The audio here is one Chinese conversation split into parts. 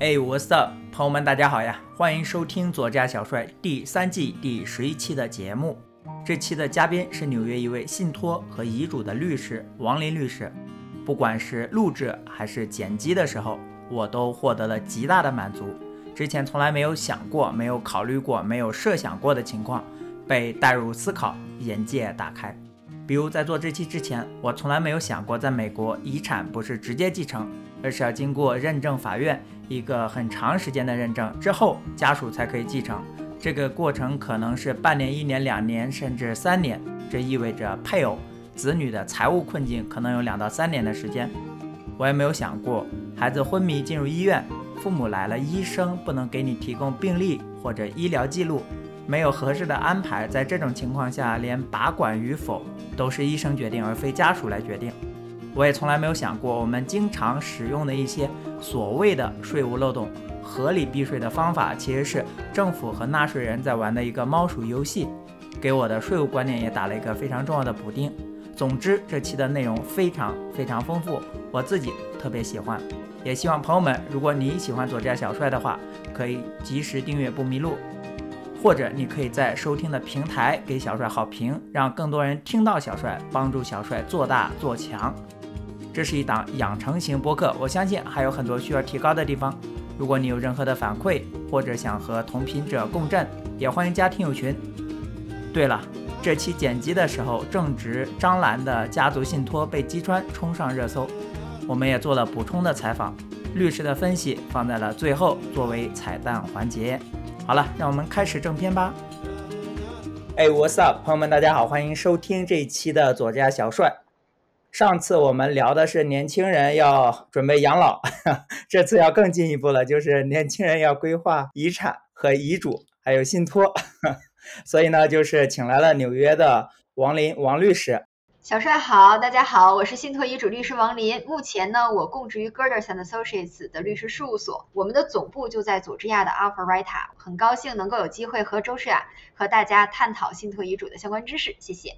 哎，我是的朋友们，大家好呀！欢迎收听左家小帅第三季第十一期的节目。这期的嘉宾是纽约一位信托和遗嘱的律师王林律师。不管是录制还是剪辑的时候，我都获得了极大的满足。之前从来没有想过、没有考虑过、没有设想过的情况，被带入思考，眼界打开。比如在做这期之前，我从来没有想过，在美国遗产不是直接继承，而是要经过认证法院。一个很长时间的认证之后，家属才可以继承。这个过程可能是半年、一年、两年，甚至三年。这意味着配偶、子女的财务困境可能有两到三年的时间。我也没有想过，孩子昏迷进入医院，父母来了，医生不能给你提供病历或者医疗记录，没有合适的安排。在这种情况下，连拔管与否都是医生决定，而非家属来决定。我也从来没有想过，我们经常使用的一些所谓的税务漏洞、合理避税的方法，其实是政府和纳税人在玩的一个猫鼠游戏，给我的税务观念也打了一个非常重要的补丁。总之，这期的内容非常非常丰富，我自己特别喜欢，也希望朋友们，如果你喜欢左家小帅的话，可以及时订阅不迷路，或者你可以在收听的平台给小帅好评，让更多人听到小帅，帮助小帅做大做强。这是一档养成型播客，我相信还有很多需要提高的地方。如果你有任何的反馈，或者想和同频者共振，也欢迎加听友群。对了，这期剪辑的时候正值张兰的家族信托被击穿，冲上热搜，我们也做了补充的采访，律师的分析放在了最后作为彩蛋环节。好了，让我们开始正片吧。哎，What's up，朋友们，大家好，欢迎收听这一期的左家小帅。上次我们聊的是年轻人要准备养老，这次要更进一步了，就是年轻人要规划遗产和遗嘱，还有信托。所以呢，就是请来了纽约的王林王律师。小帅好，大家好，我是信托遗嘱律师王林。目前呢，我供职于 Girders and Associates 的律师事务所，我们的总部就在佐治亚的 Alpharetta。很高兴能够有机会和周诗雅和大家探讨信托遗嘱的相关知识，谢谢。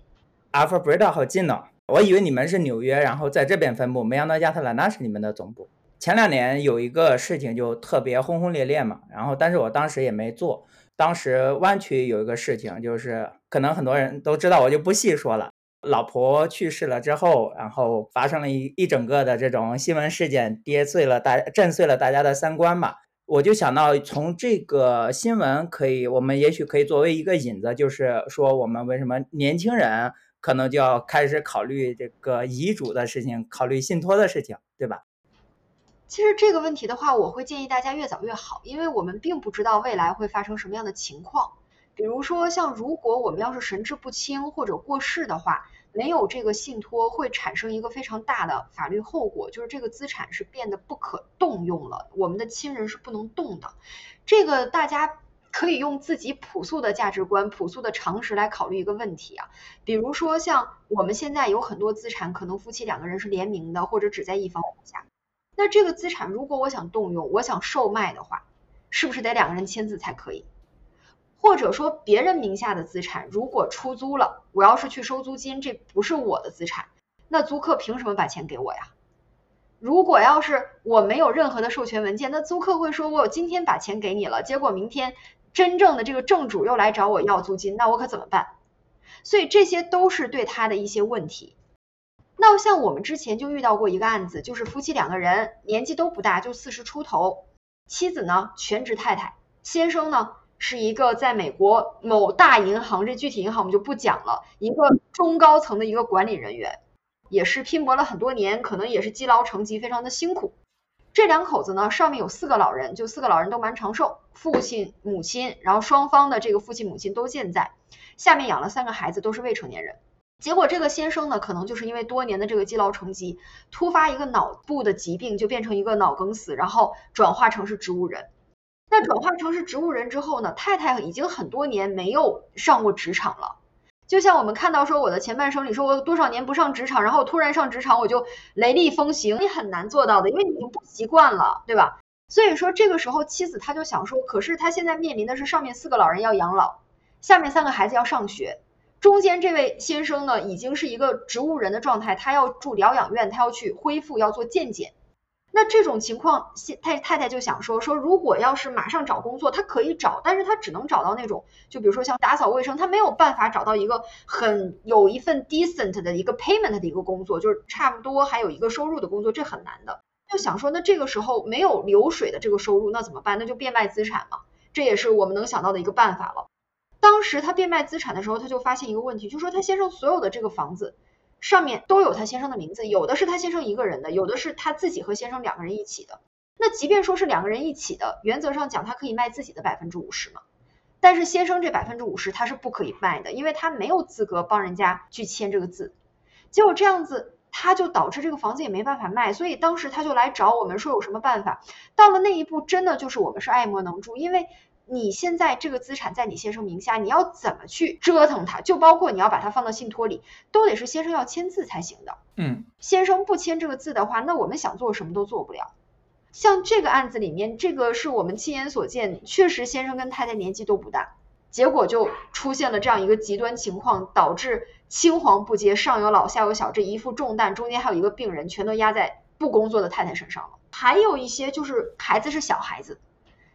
Alpharetta 好近呢。我以为你们是纽约，然后在这边分布，没想到亚特兰大是你们的总部。前两年有一个事情就特别轰轰烈烈嘛，然后但是我当时也没做。当时湾区有一个事情，就是可能很多人都知道，我就不细说了。老婆去世了之后，然后发生了一一整个的这种新闻事件，跌碎了大震碎了大家的三观嘛。我就想到从这个新闻可以，我们也许可以作为一个引子，就是说我们为什么年轻人。可能就要开始考虑这个遗嘱的事情，考虑信托的事情，对吧？其实这个问题的话，我会建议大家越早越好，因为我们并不知道未来会发生什么样的情况。比如说，像如果我们要是神志不清或者过世的话，没有这个信托会产生一个非常大的法律后果，就是这个资产是变得不可动用了，我们的亲人是不能动的。这个大家。可以用自己朴素的价值观、朴素的常识来考虑一个问题啊，比如说像我们现在有很多资产，可能夫妻两个人是联名的，或者只在一方名下。那这个资产如果我想动用，我想售卖的话，是不是得两个人签字才可以？或者说别人名下的资产如果出租了，我要是去收租金，这不是我的资产，那租客凭什么把钱给我呀？如果要是我没有任何的授权文件，那租客会说我今天把钱给你了，结果明天。真正的这个正主又来找我要租金，那我可怎么办？所以这些都是对他的一些问题。那像我们之前就遇到过一个案子，就是夫妻两个人年纪都不大，就四十出头，妻子呢全职太太，先生呢是一个在美国某大银行，这具体银行我们就不讲了，一个中高层的一个管理人员，也是拼搏了很多年，可能也是积劳成疾，非常的辛苦。这两口子呢，上面有四个老人，就四个老人都蛮长寿，父亲、母亲，然后双方的这个父亲、母亲都健在，下面养了三个孩子，都是未成年人。结果这个先生呢，可能就是因为多年的这个积劳成疾，突发一个脑部的疾病，就变成一个脑梗死，然后转化成是植物人。那转化成是植物人之后呢，太太已经很多年没有上过职场了。就像我们看到说我的前半生里说我多少年不上职场，然后突然上职场我就雷厉风行，你很难做到的，因为你已经不习惯了，对吧？所以说这个时候妻子她就想说，可是她现在面临的是上面四个老人要养老，下面三个孩子要上学，中间这位先生呢已经是一个植物人的状态，他要住疗养院，他要去恢复，要做健检。那这种情况，太太太就想说说，如果要是马上找工作，他可以找，但是他只能找到那种，就比如说像打扫卫生，他没有办法找到一个很有一份 decent 的一个 payment 的一个工作，就是差不多还有一个收入的工作，这很难的。就想说，那这个时候没有流水的这个收入，那怎么办？那就变卖资产嘛，这也是我们能想到的一个办法了。当时他变卖资产的时候，他就发现一个问题，就说他先生所有的这个房子。上面都有他先生的名字，有的是他先生一个人的，有的是他自己和先生两个人一起的。那即便说是两个人一起的，原则上讲他可以卖自己的百分之五十嘛。但是先生这百分之五十他是不可以卖的，因为他没有资格帮人家去签这个字。结果这样子，他就导致这个房子也没办法卖。所以当时他就来找我们说有什么办法。到了那一步，真的就是我们是爱莫能助，因为。你现在这个资产在你先生名下，你要怎么去折腾它？就包括你要把它放到信托里，都得是先生要签字才行的。嗯，先生不签这个字的话，那我们想做什么都做不了。像这个案子里面，这个是我们亲眼所见，确实先生跟太太年纪都不大，结果就出现了这样一个极端情况，导致青黄不接，上有老下有小，这一副重担中间还有一个病人，全都压在不工作的太太身上了。还有一些就是孩子是小孩子。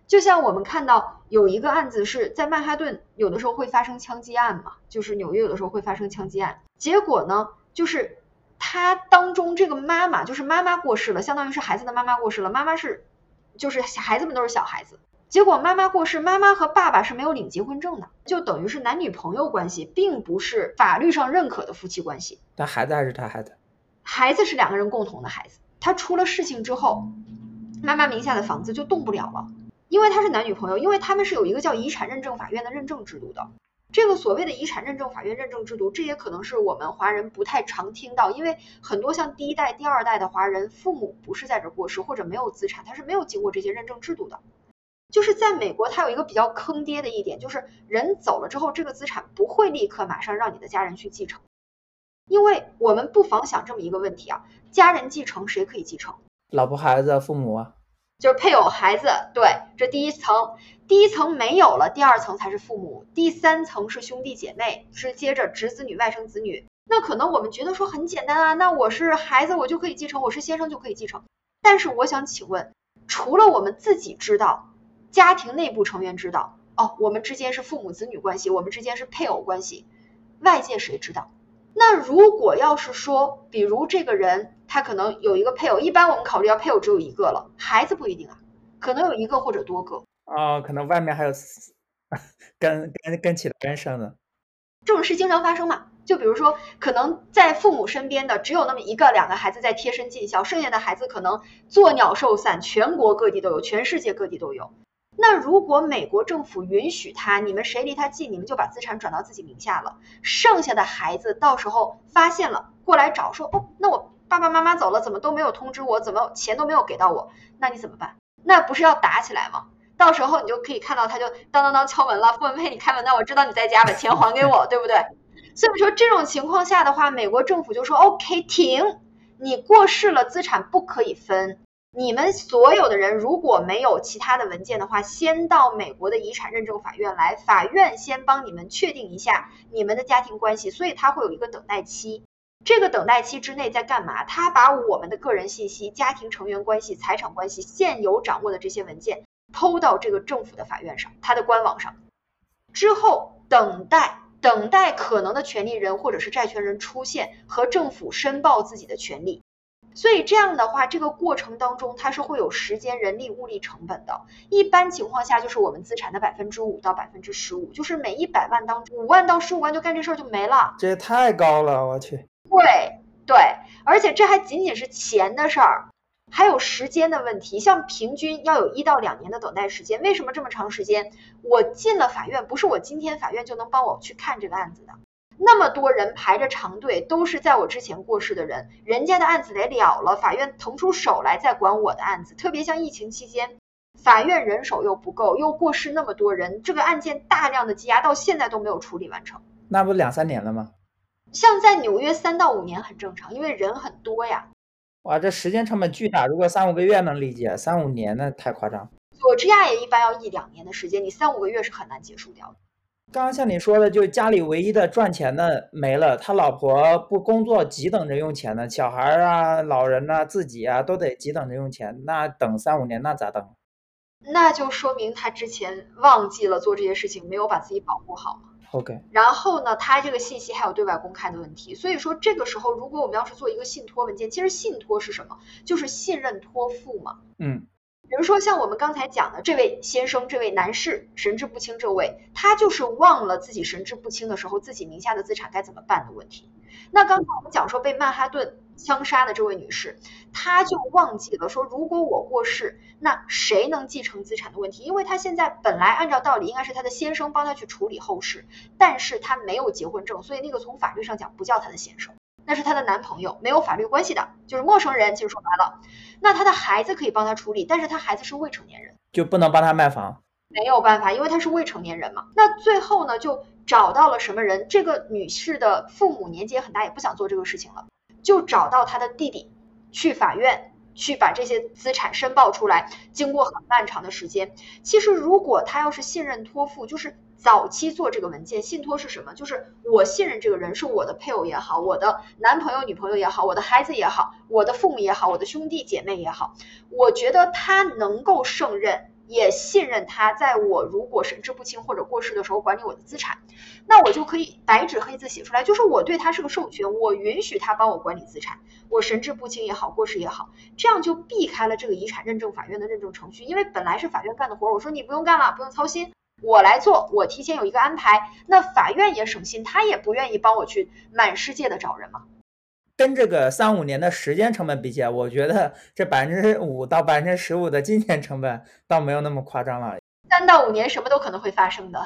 就像我们看到有一个案子是在曼哈顿，有的时候会发生枪击案嘛，就是纽约有的时候会发生枪击案。结果呢，就是他当中这个妈妈，就是妈妈过世了，相当于是孩子的妈妈过世了。妈妈是，就是孩子们都是小孩子。结果妈妈过世，妈妈和爸爸是没有领结婚证的，就等于是男女朋友关系，并不是法律上认可的夫妻关系。但孩子还是他孩子，孩子是两个人共同的孩子。他出了事情之后，妈妈名下的房子就动不了了。因为他是男女朋友，因为他们是有一个叫遗产认证法院的认证制度的。这个所谓的遗产认证法院认证制度，这也可能是我们华人不太常听到，因为很多像第一代、第二代的华人，父母不是在这过世或者没有资产，他是没有经过这些认证制度的。就是在美国，它有一个比较坑爹的一点，就是人走了之后，这个资产不会立刻马上让你的家人去继承。因为我们不妨想这么一个问题啊，家人继承谁可以继承？老婆、孩子、父母啊。就是配偶、孩子，对，这第一层，第一层没有了，第二层才是父母，第三层是兄弟姐妹，是接着侄子女、外甥子女。那可能我们觉得说很简单啊，那我是孩子，我就可以继承，我是先生就可以继承。但是我想请问，除了我们自己知道，家庭内部成员知道，哦，我们之间是父母子女关系，我们之间是配偶关系，外界谁知道？那如果要是说，比如这个人。他可能有一个配偶，一般我们考虑到配偶只有一个了，孩子不一定啊，可能有一个或者多个。哦，可能外面还有跟跟跟其他人生的。这种事经常发生嘛？就比如说，可能在父母身边的只有那么一个、两个孩子在贴身尽孝，剩下的孩子可能作鸟兽散，全国各地都有，全世界各地都有。那如果美国政府允许他，你们谁离他近，你们就把资产转到自己名下了，剩下的孩子到时候发现了过来找说，哦，那我。爸爸妈妈走了，怎么都没有通知我？怎么钱都没有给到我？那你怎么办？那不是要打起来吗？到时候你就可以看到他就当当当敲门了，傅文佩，你开门，那我知道你在家，把钱还给我，对不对？所以说这种情况下的话，美国政府就说 OK 停，你过世了，资产不可以分。你们所有的人如果没有其他的文件的话，先到美国的遗产认证法院来，法院先帮你们确定一下你们的家庭关系，所以他会有一个等待期。这个等待期之内在干嘛？他把我们的个人信息、家庭成员关系、财产关系、现有掌握的这些文件偷到这个政府的法院上，他的官网上，之后等待等待可能的权利人或者是债权人出现和政府申报自己的权利。所以这样的话，这个过程当中它是会有时间、人力、物力成本的。一般情况下就是我们资产的百分之五到百分之十五，就是每一百万当中五万到十五万就干这事儿就没了。这也太高了，我去。对对，而且这还仅仅是钱的事儿，还有时间的问题。像平均要有一到两年的等待时间，为什么这么长时间？我进了法院，不是我今天法院就能帮我去看这个案子的。那么多人排着长队，都是在我之前过世的人，人家的案子得了了，法院腾出手来再管我的案子。特别像疫情期间，法院人手又不够，又过世那么多人，这个案件大量的积压，到现在都没有处理完成。那不两三年了吗？像在纽约三到五年很正常，因为人很多呀。哇，这时间成本巨大。如果三五个月能理解，三五年那太夸张。佐治亚也一般要一两年的时间，你三五个月是很难结束掉的。刚刚像你说的，就家里唯一的赚钱的没了，他老婆不工作，急等着用钱呢。小孩啊、老人呐、自己啊，都得急等着用钱。那等三五年，那咋等？那就说明他之前忘记了做这些事情，没有把自己保护好。OK，然后呢，他这个信息还有对外公开的问题。所以说，这个时候如果我们要是做一个信托文件，其实信托是什么？就是信任托付嘛。嗯比如说像我们刚才讲的这位先生、这位男士神志不清，这位他就是忘了自己神志不清的时候自己名下的资产该怎么办的问题。那刚才我们讲说被曼哈顿枪杀的这位女士，她就忘记了说，如果我过世，那谁能继承资产的问题？因为她现在本来按照道理应该是她的先生帮她去处理后事，但是她没有结婚证，所以那个从法律上讲不叫她的先生。那是她的男朋友，没有法律关系的，就是陌生人。其实说白了，那她的孩子可以帮她处理，但是她孩子是未成年人，就不能帮她卖房。没有办法，因为她是未成年人嘛。那最后呢，就找到了什么人？这个女士的父母年纪也很大，也不想做这个事情了，就找到她的弟弟，去法院去把这些资产申报出来。经过很漫长的时间，其实如果他要是信任托付，就是早期做这个文件，信托是什么？就是我信任这个人是我的配偶也好，我的男朋友、女朋友也好，我的孩子也好，我的父母也好，我的兄弟姐妹也好，我觉得他能够胜任。也信任他，在我如果神志不清或者过世的时候管理我的资产，那我就可以白纸黑字写出来，就是我对他是个授权，我允许他帮我管理资产，我神志不清也好，过世也好，这样就避开了这个遗产认证法院的认证程序，因为本来是法院干的活，我说你不用干了，不用操心，我来做，我提前有一个安排，那法院也省心，他也不愿意帮我去满世界的找人嘛。跟这个三五年的时间成本比起来，我觉得这百分之五到百分之十五的金钱成本倒没有那么夸张了。三到五年什么都可能会发生的。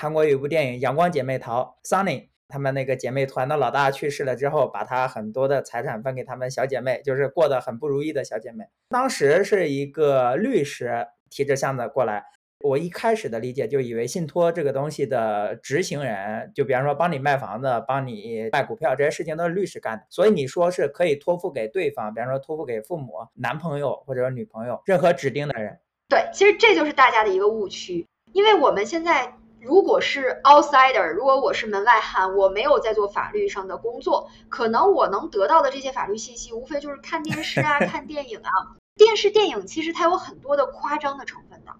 韩国有一部电影《阳光姐妹淘》，Sunny，她们那个姐妹团的老大去世了之后，把她很多的财产分给她们小姐妹，就是过得很不如意的小姐妹。当时是一个律师提着箱子过来。我一开始的理解就以为信托这个东西的执行人，就比方说帮你卖房子、帮你卖股票这些事情都是律师干的，所以你说是可以托付给对方，比方说托付给父母、男朋友或者女朋友，任何指定的人。对，其实这就是大家的一个误区，因为我们现在如果是 outsider，如果我是门外汉，我没有在做法律上的工作，可能我能得到的这些法律信息，无非就是看电视啊、看电影啊。电视、电影其实它有很多的夸张的成分的。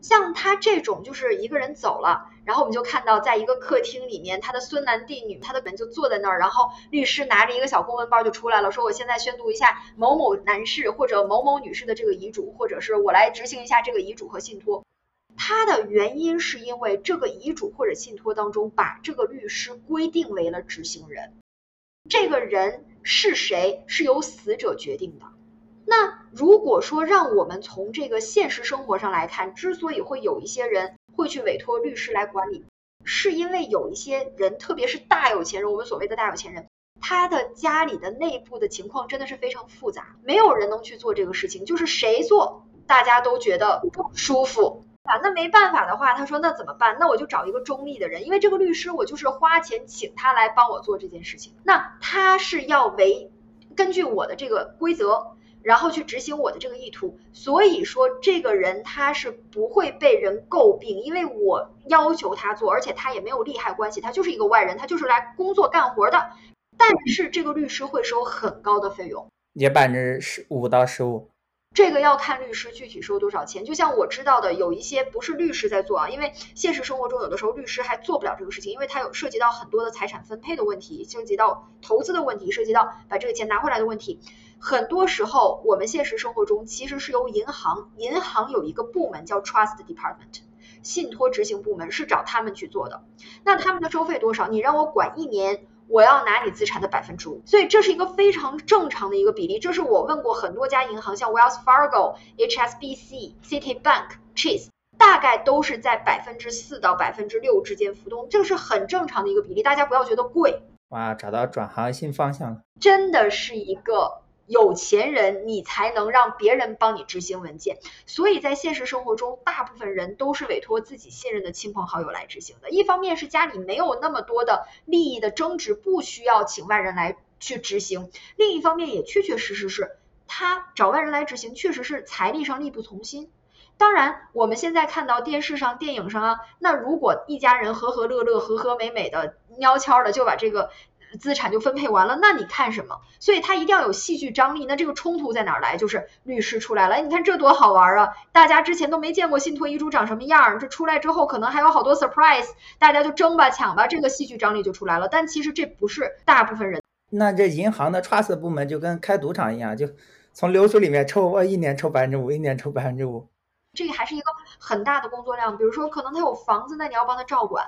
像他这种，就是一个人走了，然后我们就看到，在一个客厅里面，他的孙男弟女，他的人就坐在那儿，然后律师拿着一个小公文包就出来了，说我现在宣读一下某某男士或者某某女士的这个遗嘱，或者是我来执行一下这个遗嘱和信托。它的原因是因为这个遗嘱或者信托当中把这个律师规定为了执行人，这个人是谁是由死者决定的。那如果说让我们从这个现实生活上来看，之所以会有一些人会去委托律师来管理，是因为有一些人，特别是大有钱人，我们所谓的大有钱人，他的家里的内部的情况真的是非常复杂，没有人能去做这个事情，就是谁做大家都觉得不舒服啊。那没办法的话，他说那怎么办？那我就找一个中立的人，因为这个律师我就是花钱请他来帮我做这件事情，那他是要为根据我的这个规则。然后去执行我的这个意图，所以说这个人他是不会被人诟病，因为我要求他做，而且他也没有利害关系，他就是一个外人，他就是来工作干活的。但是这个律师会收很高的费用，也百分之十五到十五。这个要看律师具体收多少钱。就像我知道的，有一些不是律师在做啊，因为现实生活中有的时候律师还做不了这个事情，因为他有涉及到很多的财产分配的问题，涉及到投资的问题，涉及到把这个钱拿回来的问题。很多时候，我们现实生活中其实是由银行，银行有一个部门叫 Trust Department，信托执行部门是找他们去做的。那他们的收费多少？你让我管一年，我要拿你资产的百分之五，所以这是一个非常正常的一个比例。这是我问过很多家银行，像 Wells Fargo、HSBC、Citibank、Chase，大概都是在百分之四到百分之六之间浮动，这个是很正常的一个比例，大家不要觉得贵。哇，找到转行新方向了，真的是一个。有钱人，你才能让别人帮你执行文件。所以在现实生活中，大部分人都是委托自己信任的亲朋好友来执行的。一方面是家里没有那么多的利益的争执，不需要请外人来去执行；另一方面也确确实实是他找外人来执行，确实是财力上力不从心。当然，我们现在看到电视上、电影上啊，那如果一家人和和乐乐、和和美美的、悄悄的就把这个资产就分配完了，那你看什么？所以它一定要有戏剧张力。那这个冲突在哪儿来？就是律师出来了，你看这多好玩啊！大家之前都没见过信托遗嘱长什么样，这出来之后可能还有好多 surprise，大家就争吧、抢吧，这个戏剧张力就出来了。但其实这不是大部分人。那这银行的 trust 部门就跟开赌场一样，就从流水里面抽，我一年抽百分之五，一年抽百分之五。这个还是一个很大的工作量，比如说可能他有房子，那你要帮他照管，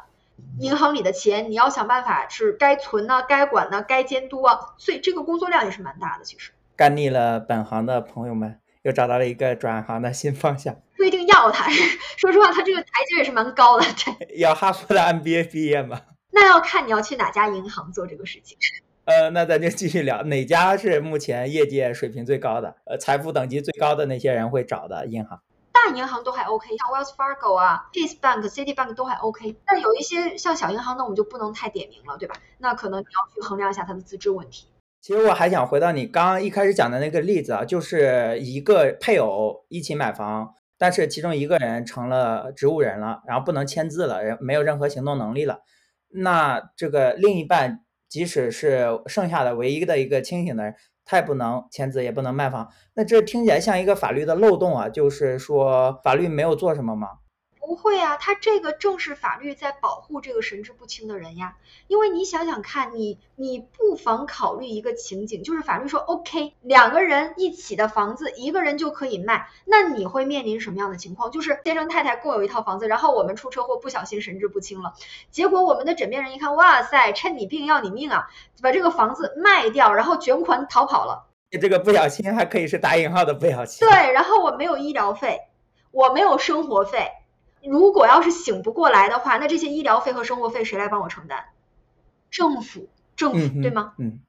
银行里的钱你要想办法是该存呢、该管呢、该监督啊，所以这个工作量也是蛮大的。其实干腻了本行的朋友们，又找到了一个转行的新方向。不一定要他，说实话，他这个台阶也是蛮高的。对，要哈佛的 MBA 毕业吗？那要看你要去哪家银行做这个事情。呃，那咱就继续聊，哪家是目前业界水平最高的，呃，财富等级最高的那些人会找的银行？大银行都还 OK，像 Wells Fargo 啊、Chase Bank、City Bank 都还 OK。但有一些像小银行，那我们就不能太点名了，对吧？那可能你要去衡量一下它的资质问题。其实我还想回到你刚刚一开始讲的那个例子啊，就是一个配偶一起买房，但是其中一个人成了植物人了，然后不能签字了，没有任何行动能力了。那这个另一半即使是剩下的唯一的一个清醒的人。他也不能签字，也不能卖房，那这听起来像一个法律的漏洞啊！就是说法律没有做什么吗？不会啊，他这个正是法律在保护这个神志不清的人呀。因为你想想看，你你不妨考虑一个情景，就是法律说 OK，两个人一起的房子，一个人就可以卖，那你会面临什么样的情况？就是先生太太共有一套房子，然后我们出车祸不小心神志不清了，结果我们的枕边人一看，哇塞，趁你病要你命啊，把这个房子卖掉，然后卷款逃跑了。这个不小心还可以是打引号的不小心。对，然后我没有医疗费，我没有生活费。如果要是醒不过来的话，那这些医疗费和生活费谁来帮我承担？政府，政府对吗？嗯。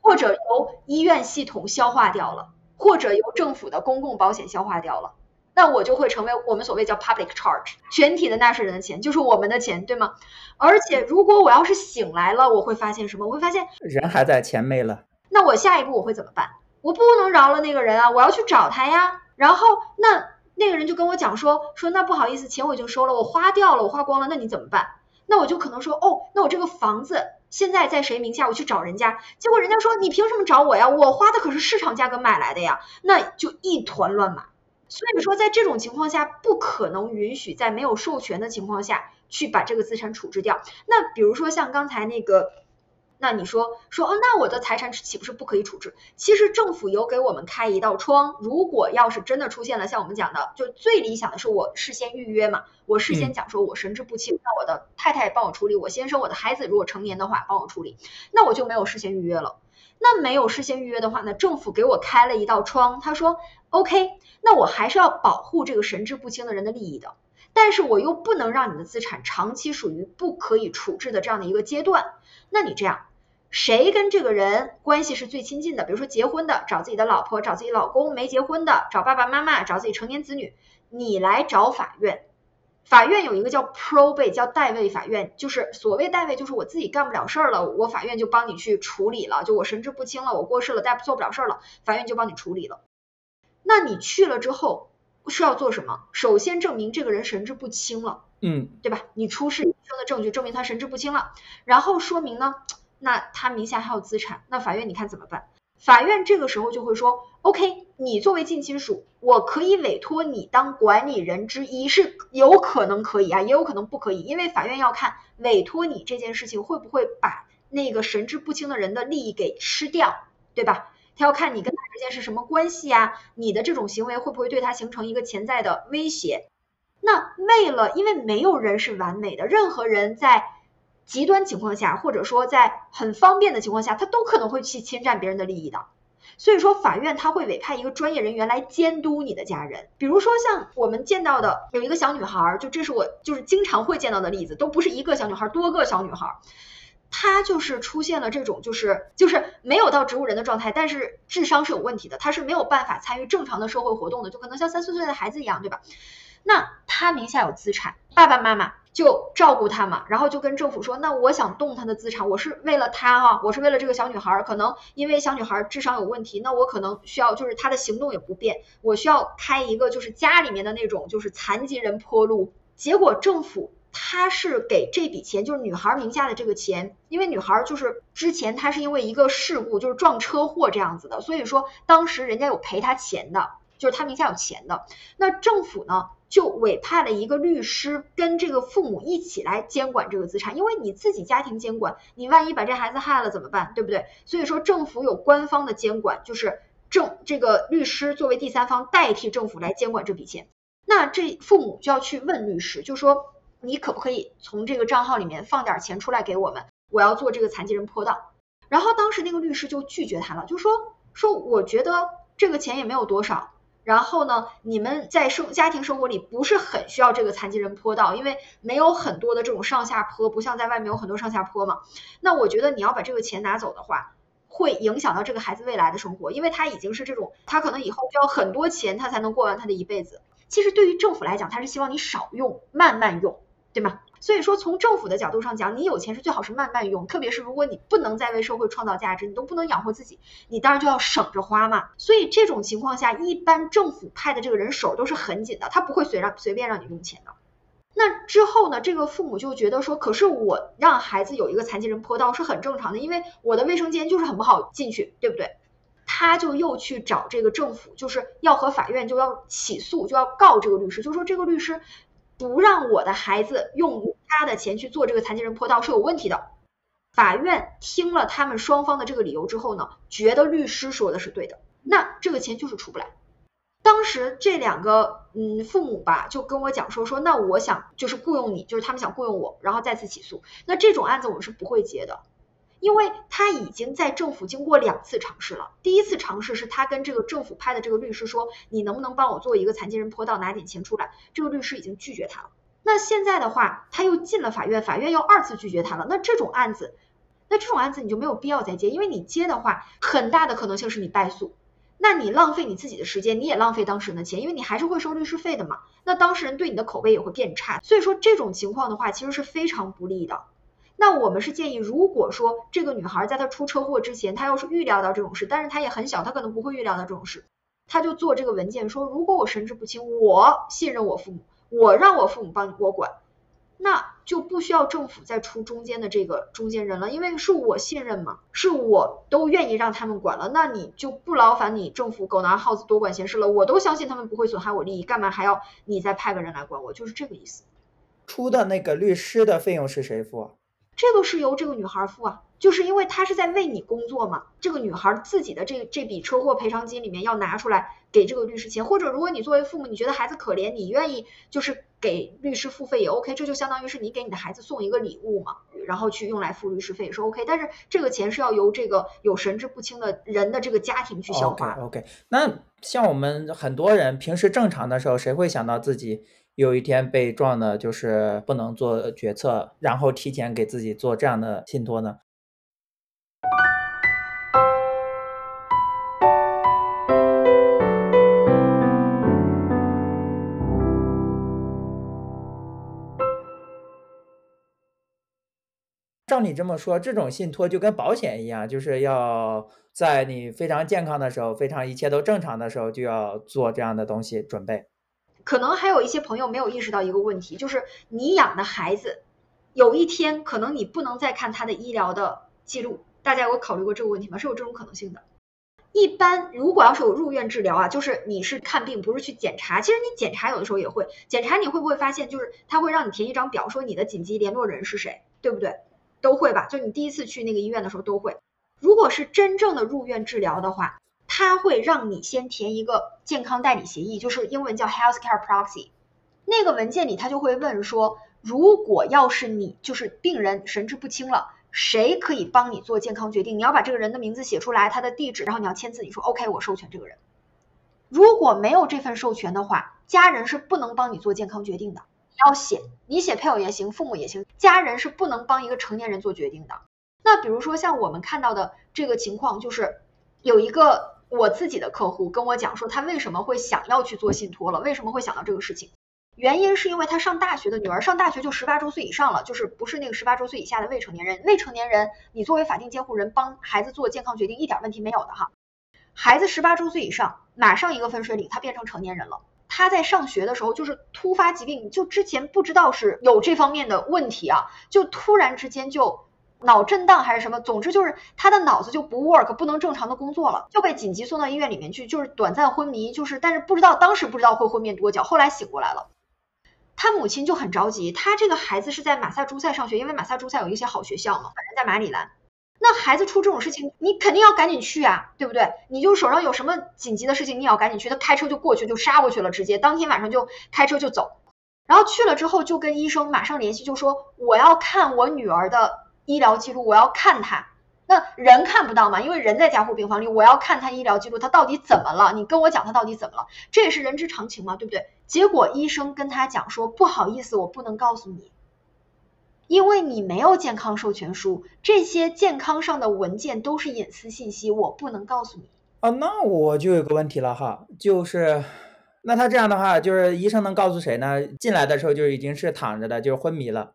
或者由医院系统消化掉了，或者由政府的公共保险消化掉了，那我就会成为我们所谓叫 public charge，全体的纳税人的钱就是我们的钱，对吗？而且如果我要是醒来了，我会发现什么？我会发现人还在，钱没了。那我下一步我会怎么办？我不能饶了那个人啊，我要去找他呀。然后那。那个人就跟我讲说说那不好意思，钱我已经收了，我花掉了，我花光了，那你怎么办？那我就可能说哦，那我这个房子现在在谁名下？我去找人家，结果人家说你凭什么找我呀？我花的可是市场价格买来的呀，那就一团乱麻。所以说在这种情况下，不可能允许在没有授权的情况下去把这个资产处置掉。那比如说像刚才那个。那你说说哦，那我的财产岂不是不可以处置？其实政府有给我们开一道窗，如果要是真的出现了像我们讲的，就最理想的是我事先预约嘛，我事先讲说我神志不清，让我的太太帮我处理，我先生我的孩子如果成年的话帮我处理，那我就没有事先预约了。那没有事先预约的话呢，政府给我开了一道窗，他说 OK，那我还是要保护这个神志不清的人的利益的，但是我又不能让你的资产长期属于不可以处置的这样的一个阶段，那你这样。谁跟这个人关系是最亲近的？比如说结婚的找自己的老婆，找自己老公；没结婚的找爸爸妈妈，找自己成年子女。你来找法院，法院有一个叫 probate，叫代位法院，就是所谓代位，就是我自己干不了事儿了，我法院就帮你去处理了。就我神志不清了，我过世了，代做不了事儿了，法院就帮你处理了。那你去了之后是要做什么？首先证明这个人神志不清了，嗯，对吧？你出示医生的证据证明他神志不清了，然后说明呢？那他名下还有资产，那法院你看怎么办？法院这个时候就会说，OK，你作为近亲属，我可以委托你当管理人之一，是有可能可以啊，也有可能不可以，因为法院要看委托你这件事情会不会把那个神志不清的人的利益给吃掉，对吧？他要看你跟他之间是什么关系呀，你的这种行为会不会对他形成一个潜在的威胁？那为了，因为没有人是完美的，任何人在。极端情况下，或者说在很方便的情况下，他都可能会去侵占别人的利益的。所以说，法院他会委派一个专业人员来监督你的家人。比如说，像我们见到的有一个小女孩，就这是我就是经常会见到的例子，都不是一个小女孩，多个小女孩，她就是出现了这种就是就是没有到植物人的状态，但是智商是有问题的，她是没有办法参与正常的社会活动的，就可能像三四岁的孩子一样，对吧？那他名下有资产，爸爸妈妈就照顾他嘛，然后就跟政府说，那我想动他的资产，我是为了他哈，我是为了这个小女孩，可能因为小女孩智商有问题，那我可能需要就是她的行动也不便，我需要开一个就是家里面的那种就是残疾人坡路，结果政府。他是给这笔钱，就是女孩名下的这个钱，因为女孩就是之前她是因为一个事故，就是撞车祸这样子的，所以说当时人家有赔她钱的，就是他名下有钱的。那政府呢就委派了一个律师跟这个父母一起来监管这个资产，因为你自己家庭监管，你万一把这孩子害了怎么办，对不对？所以说政府有官方的监管，就是政这个律师作为第三方代替政府来监管这笔钱。那这父母就要去问律师，就说。你可不可以从这个账号里面放点钱出来给我们？我要做这个残疾人坡道。然后当时那个律师就拒绝他了，就说说我觉得这个钱也没有多少。然后呢，你们在生家庭生活里不是很需要这个残疾人坡道，因为没有很多的这种上下坡，不像在外面有很多上下坡嘛。那我觉得你要把这个钱拿走的话，会影响到这个孩子未来的生活，因为他已经是这种，他可能以后需要很多钱，他才能过完他的一辈子。其实对于政府来讲，他是希望你少用，慢慢用。对吗？所以说从政府的角度上讲，你有钱是最好是慢慢用，特别是如果你不能再为社会创造价值，你都不能养活自己，你当然就要省着花嘛。所以这种情况下，一般政府派的这个人手都是很紧的，他不会随让随便让你用钱的。那之后呢，这个父母就觉得说，可是我让孩子有一个残疾人坡道是很正常的，因为我的卫生间就是很不好进去，对不对？他就又去找这个政府，就是要和法院就要起诉，就要告这个律师，就说这个律师。不让我的孩子用他的钱去做这个残疾人坡道是有问题的。法院听了他们双方的这个理由之后呢，觉得律师说的是对的，那这个钱就是出不来。当时这两个嗯父母吧就跟我讲说说，那我想就是雇佣你，就是他们想雇佣我，然后再次起诉。那这种案子我们是不会接的。因为他已经在政府经过两次尝试了，第一次尝试是他跟这个政府派的这个律师说，你能不能帮我做一个残疾人坡道，拿点钱出来？这个律师已经拒绝他了。那现在的话，他又进了法院，法院又二次拒绝他了。那这种案子，那这种案子你就没有必要再接，因为你接的话，很大的可能性是你败诉，那你浪费你自己的时间，你也浪费当事人的钱，因为你还是会收律师费的嘛。那当事人对你的口碑也会变差，所以说这种情况的话，其实是非常不利的。那我们是建议，如果说这个女孩在她出车祸之前，她要是预料到这种事，但是她也很小，她可能不会预料到这种事，她就做这个文件说，如果我神志不清，我信任我父母，我让我父母帮我管，那就不需要政府再出中间的这个中间人了，因为是我信任嘛，是我都愿意让他们管了，那你就不劳烦你政府狗拿耗子多管闲事了，我都相信他们不会损害我利益，干嘛还要你再派个人来管我？就是这个意思。出的那个律师的费用是谁付？这个是由这个女孩付啊，就是因为她是在为你工作嘛。这个女孩自己的这这笔车祸赔偿金里面要拿出来给这个律师钱，或者如果你作为父母，你觉得孩子可怜，你愿意就是给律师付费也 OK，这就相当于是你给你的孩子送一个礼物嘛，然后去用来付律师费也是 OK。但是这个钱是要由这个有神志不清的人的这个家庭去消化。OK，那像我们很多人平时正常的时候，谁会想到自己？有一天被撞的，就是不能做决策，然后提前给自己做这样的信托呢？照你这么说，这种信托就跟保险一样，就是要在你非常健康的时候，非常一切都正常的时候，就要做这样的东西准备。可能还有一些朋友没有意识到一个问题，就是你养的孩子，有一天可能你不能再看他的医疗的记录。大家有考虑过这个问题吗？是有这种可能性的。一般如果要是有入院治疗啊，就是你是看病，不是去检查。其实你检查有的时候也会检查，你会不会发现，就是他会让你填一张表，说你的紧急联络人是谁，对不对？都会吧？就你第一次去那个医院的时候都会。如果是真正的入院治疗的话。他会让你先填一个健康代理协议，就是英文叫 healthcare proxy。那个文件里他就会问说，如果要是你就是病人神志不清了，谁可以帮你做健康决定？你要把这个人的名字写出来，他的地址，然后你要签字，你说 OK，我授权这个人。如果没有这份授权的话，家人是不能帮你做健康决定的。你要写，你写配偶也行，父母也行，家人是不能帮一个成年人做决定的。那比如说像我们看到的这个情况，就是有一个。我自己的客户跟我讲说，他为什么会想要去做信托了？为什么会想到这个事情？原因是因为他上大学的女儿上大学就十八周岁以上了，就是不是那个十八周岁以下的未成年人。未成年人，你作为法定监护人帮孩子做健康决定一点问题没有的哈。孩子十八周岁以上，马上一个分水岭，他变成成年人了。他在上学的时候就是突发疾病，就之前不知道是有这方面的问题啊，就突然之间就脑震荡还是什么，总之就是他的脑子就不 work，不能正常的工作了，就被紧急送到医院里面去，就是短暂昏迷，就是但是不知道当时不知道会昏迷多久，后来醒过来了。他母亲就很着急，他这个孩子是在马萨诸塞上学，因为马萨诸塞有一些好学校嘛，反正在马里兰。那孩子出这种事情，你肯定要赶紧去啊，对不对？你就手上有什么紧急的事情，你也要赶紧去。他开车就过去，就杀过去了，直接当天晚上就开车就走。然后去了之后，就跟医生马上联系，就说我要看我女儿的医疗记录，我要看他。那人看不到嘛，因为人在加护病房里，我要看他医疗记录，他到底怎么了？你跟我讲他到底怎么了？这也是人之常情嘛，对不对？结果医生跟他讲说，不好意思，我不能告诉你。因为你没有健康授权书，这些健康上的文件都是隐私信息，我不能告诉你。啊，那我就有个问题了哈，就是那他这样的话，就是医生能告诉谁呢？进来的时候就已经是躺着的，就是昏迷了。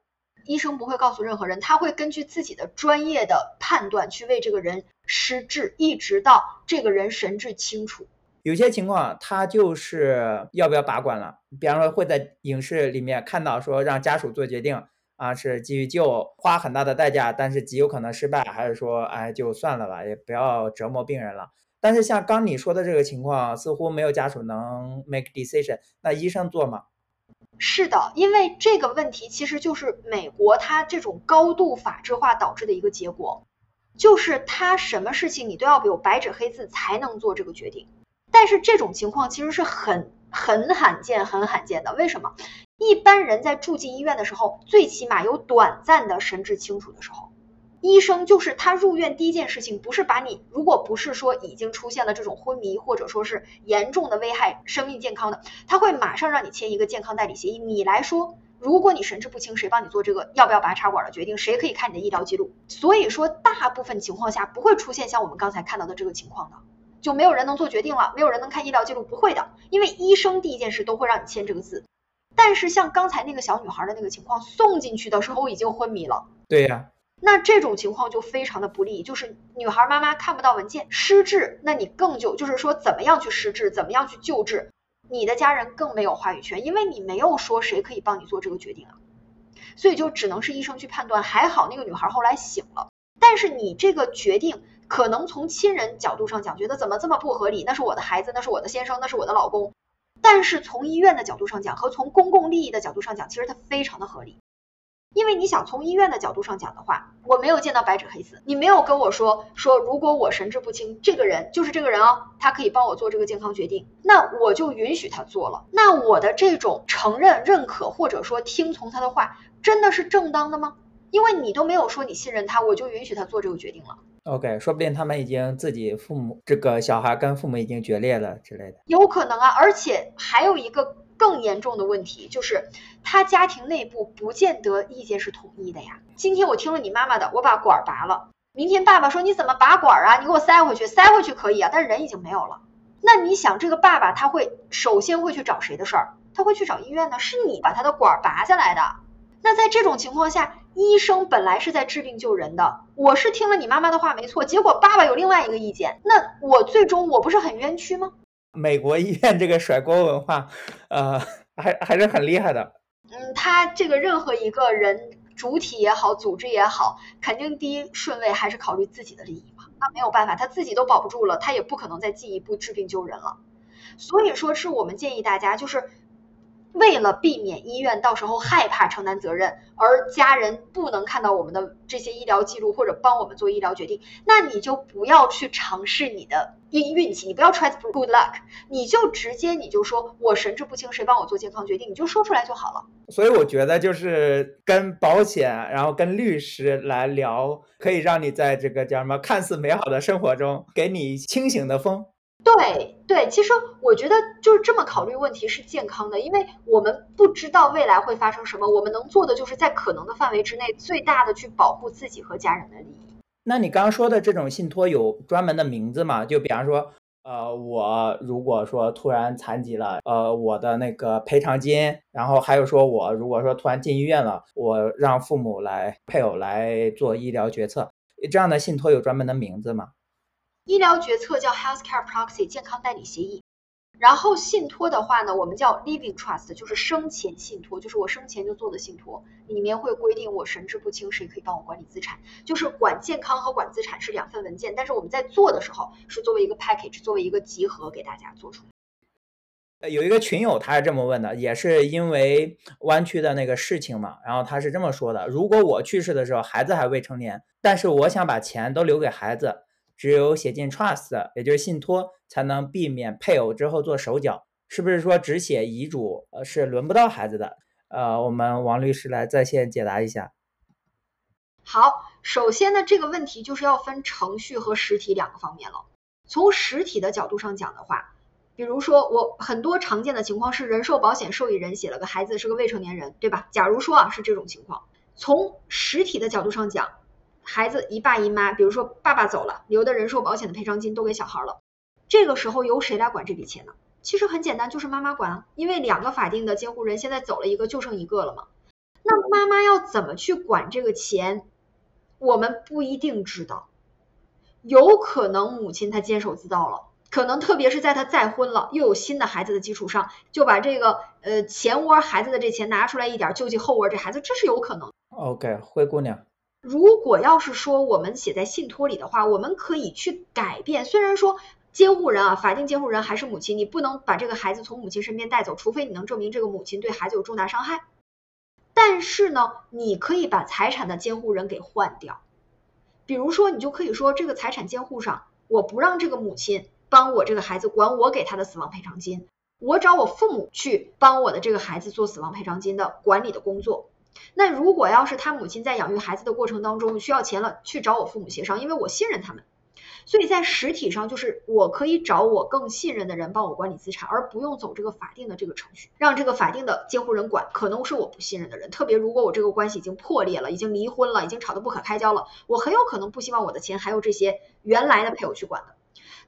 医生不会告诉任何人，他会根据自己的专业的判断去为这个人施治，一直到这个人神志清楚。有些情况他就是要不要拔管了，比方说会在影视里面看到说让家属做决定。啊，是继续救，花很大的代价，但是极有可能失败，还是说，哎，就算了吧，也不要折磨病人了。但是像刚你说的这个情况，似乎没有家属能 make decision，那医生做吗？是的，因为这个问题其实就是美国它这种高度法制化导致的一个结果，就是它什么事情你都要有白纸黑字才能做这个决定。但是这种情况其实是很很罕见、很罕见的。为什么？一般人在住进医院的时候，最起码有短暂的神志清楚的时候，医生就是他入院第一件事情，不是把你，如果不是说已经出现了这种昏迷，或者说是严重的危害生命健康的，他会马上让你签一个健康代理协议。你来说，如果你神志不清，谁帮你做这个要不要拔插管的决定？谁可以看你的医疗记录？所以说，大部分情况下不会出现像我们刚才看到的这个情况的，就没有人能做决定了，没有人能看医疗记录，不会的，因为医生第一件事都会让你签这个字。但是像刚才那个小女孩的那个情况，送进去的时候已经昏迷了。对呀，那这种情况就非常的不利，就是女孩妈妈看不到文件，失智，那你更就就是说怎么样去失智，怎么样去救治，你的家人更没有话语权，因为你没有说谁可以帮你做这个决定啊，所以就只能是医生去判断。还好那个女孩后来醒了，但是你这个决定可能从亲人角度上讲，觉得怎么这么不合理？那是我的孩子，那是我的先生，那是我的老公。但是从医院的角度上讲，和从公共利益的角度上讲，其实它非常的合理。因为你想从医院的角度上讲的话，我没有见到白纸黑字，你没有跟我说说，如果我神志不清，这个人就是这个人哦，他可以帮我做这个健康决定，那我就允许他做了。那我的这种承认、认可或者说听从他的话，真的是正当的吗？因为你都没有说你信任他，我就允许他做这个决定了。OK，说不定他们已经自己父母这个小孩跟父母已经决裂了之类的，有可能啊。而且还有一个更严重的问题，就是他家庭内部不见得意见是统一的呀。今天我听了你妈妈的，我把管拔了，明天爸爸说你怎么拔管啊？你给我塞回去，塞回去可以啊，但是人已经没有了。那你想，这个爸爸他会首先会去找谁的事儿？他会去找医院呢？是你把他的管拔下来的。那在这种情况下，医生本来是在治病救人的，我是听了你妈妈的话没错，结果爸爸有另外一个意见，那我最终我不是很冤屈吗？美国医院这个甩锅文化，呃，还还是很厉害的。嗯，他这个任何一个人主体也好，组织也好，肯定第一顺位还是考虑自己的利益嘛。那没有办法，他自己都保不住了，他也不可能再进一步治病救人了。所以说，是我们建议大家就是。为了避免医院到时候害怕承担责任，而家人不能看到我们的这些医疗记录或者帮我们做医疗决定，那你就不要去尝试你的运运气，你不要 try good luck，你就直接你就说我神志不清，谁帮我做健康决定，你就说出来就好了。所以我觉得就是跟保险，然后跟律师来聊，可以让你在这个叫什么看似美好的生活中，给你清醒的风。对对，其实我觉得就是这么考虑问题是健康的，因为我们不知道未来会发生什么，我们能做的就是在可能的范围之内，最大的去保护自己和家人的利益。那你刚刚说的这种信托有专门的名字吗？就比方说呃，我如果说突然残疾了，呃，我的那个赔偿金，然后还有说我如果说突然进医院了，我让父母来配偶来做医疗决策，这样的信托有专门的名字吗？医疗决策叫 healthcare proxy 健康代理协议。然后信托的话呢，我们叫 living trust，就是生前信托，就是我生前就做的信托，里面会规定我神志不清谁可以帮我管理资产，就是管健康和管资产是两份文件，但是我们在做的时候是作为一个 package，作为一个集合给大家做出来。有一个群友他是这么问的，也是因为弯曲的那个事情嘛，然后他是这么说的：如果我去世的时候孩子还未成年，但是我想把钱都留给孩子。只有写进 trust，也就是信托，才能避免配偶之后做手脚。是不是说只写遗嘱，呃，是轮不到孩子的？呃，我们王律师来在线解答一下。好，首先呢，这个问题就是要分程序和实体两个方面了。从实体的角度上讲的话，比如说我很多常见的情况是人寿保险受益人写了个孩子是个未成年人，对吧？假如说啊是这种情况，从实体的角度上讲。孩子一爸一妈，比如说爸爸走了，留的人寿保险的赔偿金都给小孩了，这个时候由谁来管这笔钱呢？其实很简单，就是妈妈管啊，因为两个法定的监护人现在走了一个，就剩一个了嘛。那妈妈要怎么去管这个钱，我们不一定知道，有可能母亲她监守自盗了，可能特别是在她再婚了又有新的孩子的基础上，就把这个呃前窝孩子的这钱拿出来一点救济后窝这孩子，这是有可能。OK，灰姑娘。如果要是说我们写在信托里的话，我们可以去改变。虽然说监护人啊，法定监护人还是母亲，你不能把这个孩子从母亲身边带走，除非你能证明这个母亲对孩子有重大伤害。但是呢，你可以把财产的监护人给换掉。比如说，你就可以说这个财产监护上，我不让这个母亲帮我这个孩子管我给他的死亡赔偿金，我找我父母去帮我的这个孩子做死亡赔偿金的管理的工作。那如果要是他母亲在养育孩子的过程当中需要钱了，去找我父母协商，因为我信任他们，所以在实体上就是我可以找我更信任的人帮我管理资产，而不用走这个法定的这个程序，让这个法定的监护人管，可能是我不信任的人。特别如果我这个关系已经破裂了，已经离婚了，已经吵得不可开交了，我很有可能不希望我的钱还有这些原来的配偶去管的。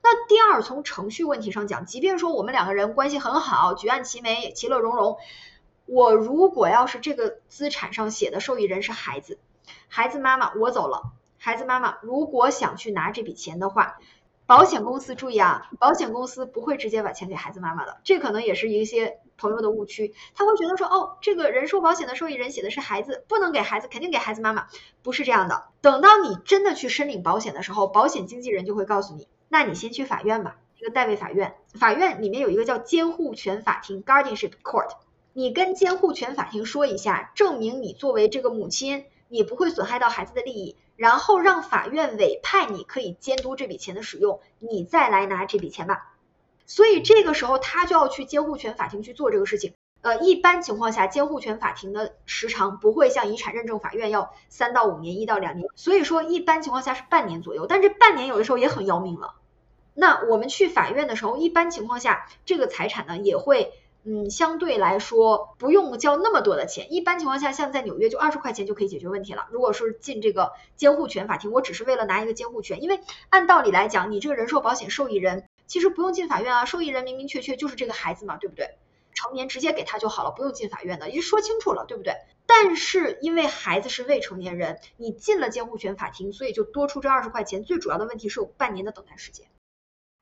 那第二，从程序问题上讲，即便说我们两个人关系很好，举案齐眉，其乐融融。我如果要是这个资产上写的受益人是孩子，孩子妈妈我走了，孩子妈妈如果想去拿这笔钱的话，保险公司注意啊，保险公司不会直接把钱给孩子妈妈的，这可能也是一些朋友的误区，他会觉得说哦，这个人寿保险的受益人写的是孩子，不能给孩子，肯定给孩子妈妈，不是这样的。等到你真的去申领保险的时候，保险经纪人就会告诉你，那你先去法院吧，这个代位法院，法院里面有一个叫监护权法庭 （guardianship court）。你跟监护权法庭说一下，证明你作为这个母亲，你不会损害到孩子的利益，然后让法院委派你可以监督这笔钱的使用，你再来拿这笔钱吧。所以这个时候他就要去监护权法庭去做这个事情。呃，一般情况下，监护权法庭的时长不会像遗产认证法院要三到五年，一到两年。所以说一般情况下是半年左右，但这半年有的时候也很要命了。那我们去法院的时候，一般情况下这个财产呢也会。嗯，相对来说不用交那么多的钱，一般情况下，像在纽约就二十块钱就可以解决问题了。如果是进这个监护权法庭，我只是为了拿一个监护权，因为按道理来讲，你这个人寿保险受益人其实不用进法院啊，受益人明明确确就是这个孩子嘛，对不对？成年直接给他就好了，不用进法院的，已经说清楚了，对不对？但是因为孩子是未成年人，你进了监护权法庭，所以就多出这二十块钱。最主要的问题是有半年的等待时间。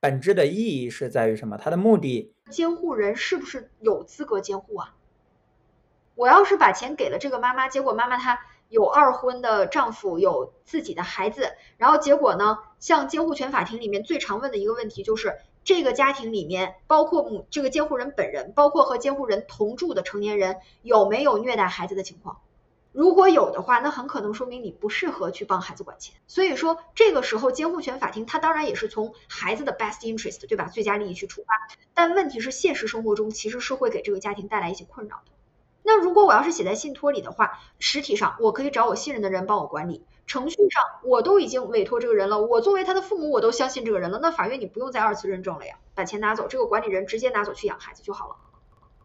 本质的意义是在于什么？它的目的，监护人是不是有资格监护啊？我要是把钱给了这个妈妈，结果妈妈她有二婚的丈夫，有自己的孩子，然后结果呢，像监护权法庭里面最常问的一个问题就是，这个家庭里面包括母这个监护人本人，包括和监护人同住的成年人，有没有虐待孩子的情况？如果有的话，那很可能说明你不适合去帮孩子管钱。所以说，这个时候监护权法庭它当然也是从孩子的 best interest，对吧？最佳利益去出发。但问题是，现实生活中其实是会给这个家庭带来一些困扰的。那如果我要是写在信托里的话，实体上我可以找我信任的人帮我管理，程序上我都已经委托这个人了，我作为他的父母，我都相信这个人了。那法院你不用再二次认证了呀，把钱拿走，这个管理人直接拿走去养孩子就好了。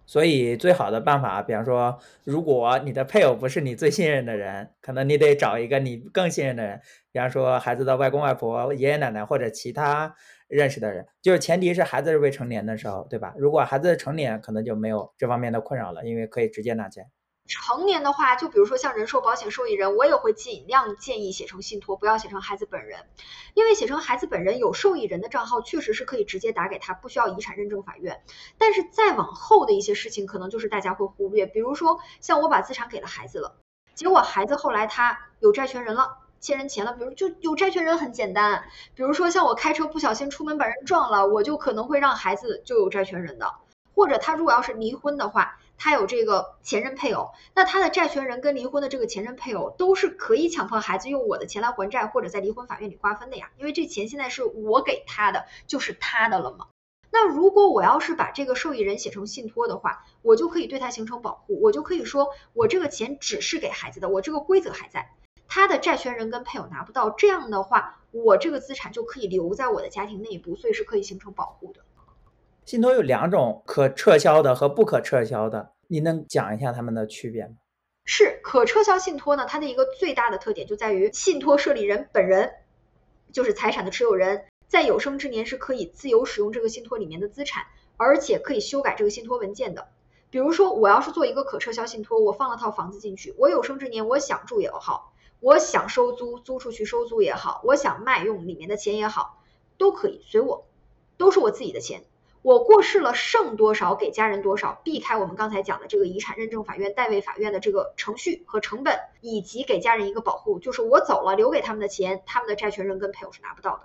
所以最好的办法，比方说，如果你的配偶不是你最信任的人，可能你得找一个你更信任的人，比方说孩子的外公外婆、爷爷奶奶或者其他认识的人，就是前提是孩子是未成年的时候，对吧？如果孩子成年，可能就没有这方面的困扰了，因为可以直接拿钱。成年的话，就比如说像人寿保险受益人，我也会尽量建议写成信托，不要写成孩子本人，因为写成孩子本人有受益人的账号，确实是可以直接打给他，不需要遗产认证法院。但是再往后的一些事情，可能就是大家会忽略，比如说像我把资产给了孩子了，结果孩子后来他有债权人了，欠人钱了，比如就有债权人很简单，比如说像我开车不小心出门把人撞了，我就可能会让孩子就有债权人的，或者他如果要是离婚的话。他有这个前任配偶，那他的债权人跟离婚的这个前任配偶都是可以强迫孩子用我的钱来还债，或者在离婚法院里瓜分的呀。因为这钱现在是我给他的，就是他的了嘛。那如果我要是把这个受益人写成信托的话，我就可以对他形成保护，我就可以说我这个钱只是给孩子的，我这个规则还在，他的债权人跟配偶拿不到。这样的话，我这个资产就可以留在我的家庭内部，所以是可以形成保护的。信托有两种，可撤销的和不可撤销的，你能讲一下它们的区别吗？是可撤销信托呢，它的一个最大的特点就在于信托设立人本人，就是财产的持有人，在有生之年是可以自由使用这个信托里面的资产，而且可以修改这个信托文件的。比如说，我要是做一个可撤销信托，我放了套房子进去，我有生之年我想住也好，我想收租租出去收租也好，我想卖用里面的钱也好，都可以随我，都是我自己的钱。我过世了，剩多少给家人多少，避开我们刚才讲的这个遗产认证法院、代位法院的这个程序和成本，以及给家人一个保护，就是我走了留给他们的钱，他们的债权人跟配偶是拿不到的。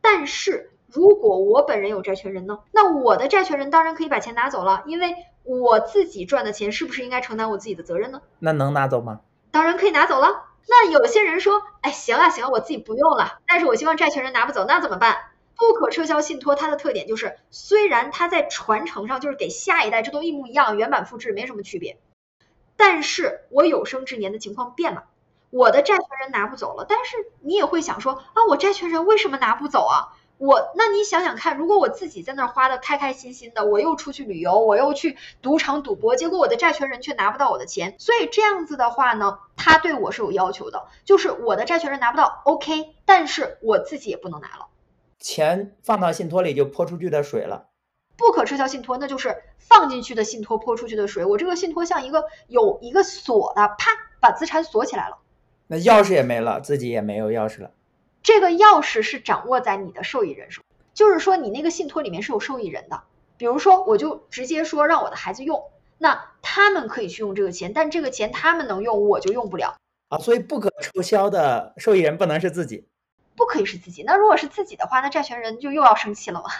但是如果我本人有债权人呢？那我的债权人当然可以把钱拿走了，因为我自己赚的钱是不是应该承担我自己的责任呢？那能拿走吗？当然可以拿走了。那有些人说，哎，行啊行，我自己不用了，但是我希望债权人拿不走，那怎么办？不可撤销信托，它的特点就是，虽然它在传承上就是给下一代，这都一模一样，原版复制没什么区别。但是我有生之年的情况变了，我的债权人拿不走了。但是你也会想说，啊，我债权人为什么拿不走啊？我，那你想想看，如果我自己在那儿花的开开心心的，我又出去旅游，我又去赌场赌博，结果我的债权人却拿不到我的钱。所以这样子的话呢，他对我是有要求的，就是我的债权人拿不到，OK，但是我自己也不能拿了。钱放到信托里就泼出去的水了，不可撤销信托，那就是放进去的信托泼出去的水。我这个信托像一个有一个锁的，啪，把资产锁起来了。那钥匙也没了，自己也没有钥匙了。这个钥匙是掌握在你的受益人手，就是说你那个信托里面是有受益人的。比如说，我就直接说让我的孩子用，那他们可以去用这个钱，但这个钱他们能用，我就用不了啊。所以不可撤销的受益人不能是自己。不可以是自己，那如果是自己的话，那债权人就又要生气了嘛？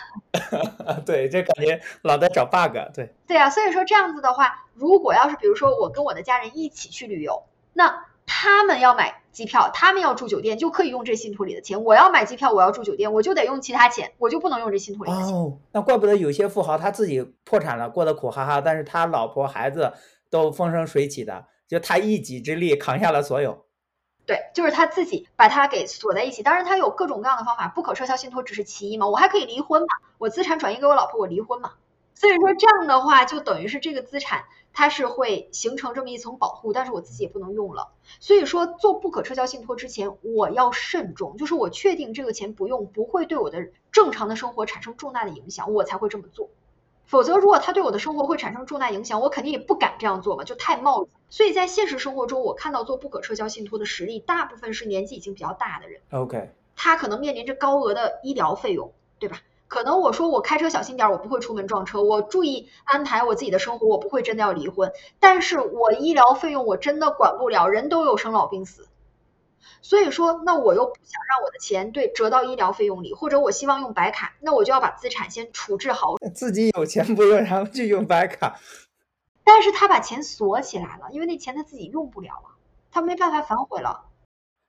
对，这感觉老在找 bug。对，对啊，所以说这样子的话，如果要是比如说我跟我的家人一起去旅游，那他们要买机票，他们要住酒店，就可以用这信托里的钱。我要买机票，我要住酒店，我就得用其他钱，我就不能用这信托里的钱。哦，那怪不得有些富豪他自己破产了，过得苦哈哈，但是他老婆孩子都风生水起的，就他一己之力扛下了所有。对，就是他自己把它给锁在一起。当然，他有各种各样的方法，不可撤销信托只是其一嘛。我还可以离婚嘛，我资产转移给我老婆，我离婚嘛。所以说这样的话，就等于是这个资产它是会形成这么一层保护，但是我自己也不能用了。所以说做不可撤销信托之前，我要慎重，就是我确定这个钱不用不会对我的正常的生活产生重大的影响，我才会这么做。否则，如果他对我的生活会产生重大影响，我肯定也不敢这样做嘛，就太冒险。所以在现实生活中，我看到做不可撤销信托的实例，大部分是年纪已经比较大的人。OK，他可能面临着高额的医疗费用，对吧？可能我说我开车小心点，我不会出门撞车，我注意安排我自己的生活，我不会真的要离婚。但是我医疗费用我真的管不了，人都有生老病死。所以说，那我又不想让我的钱对折到医疗费用里，或者我希望用白卡，那我就要把资产先处置好。自己有钱不用，然后就用白卡。但是他把钱锁起来了，因为那钱他自己用不了了，他没办法反悔了。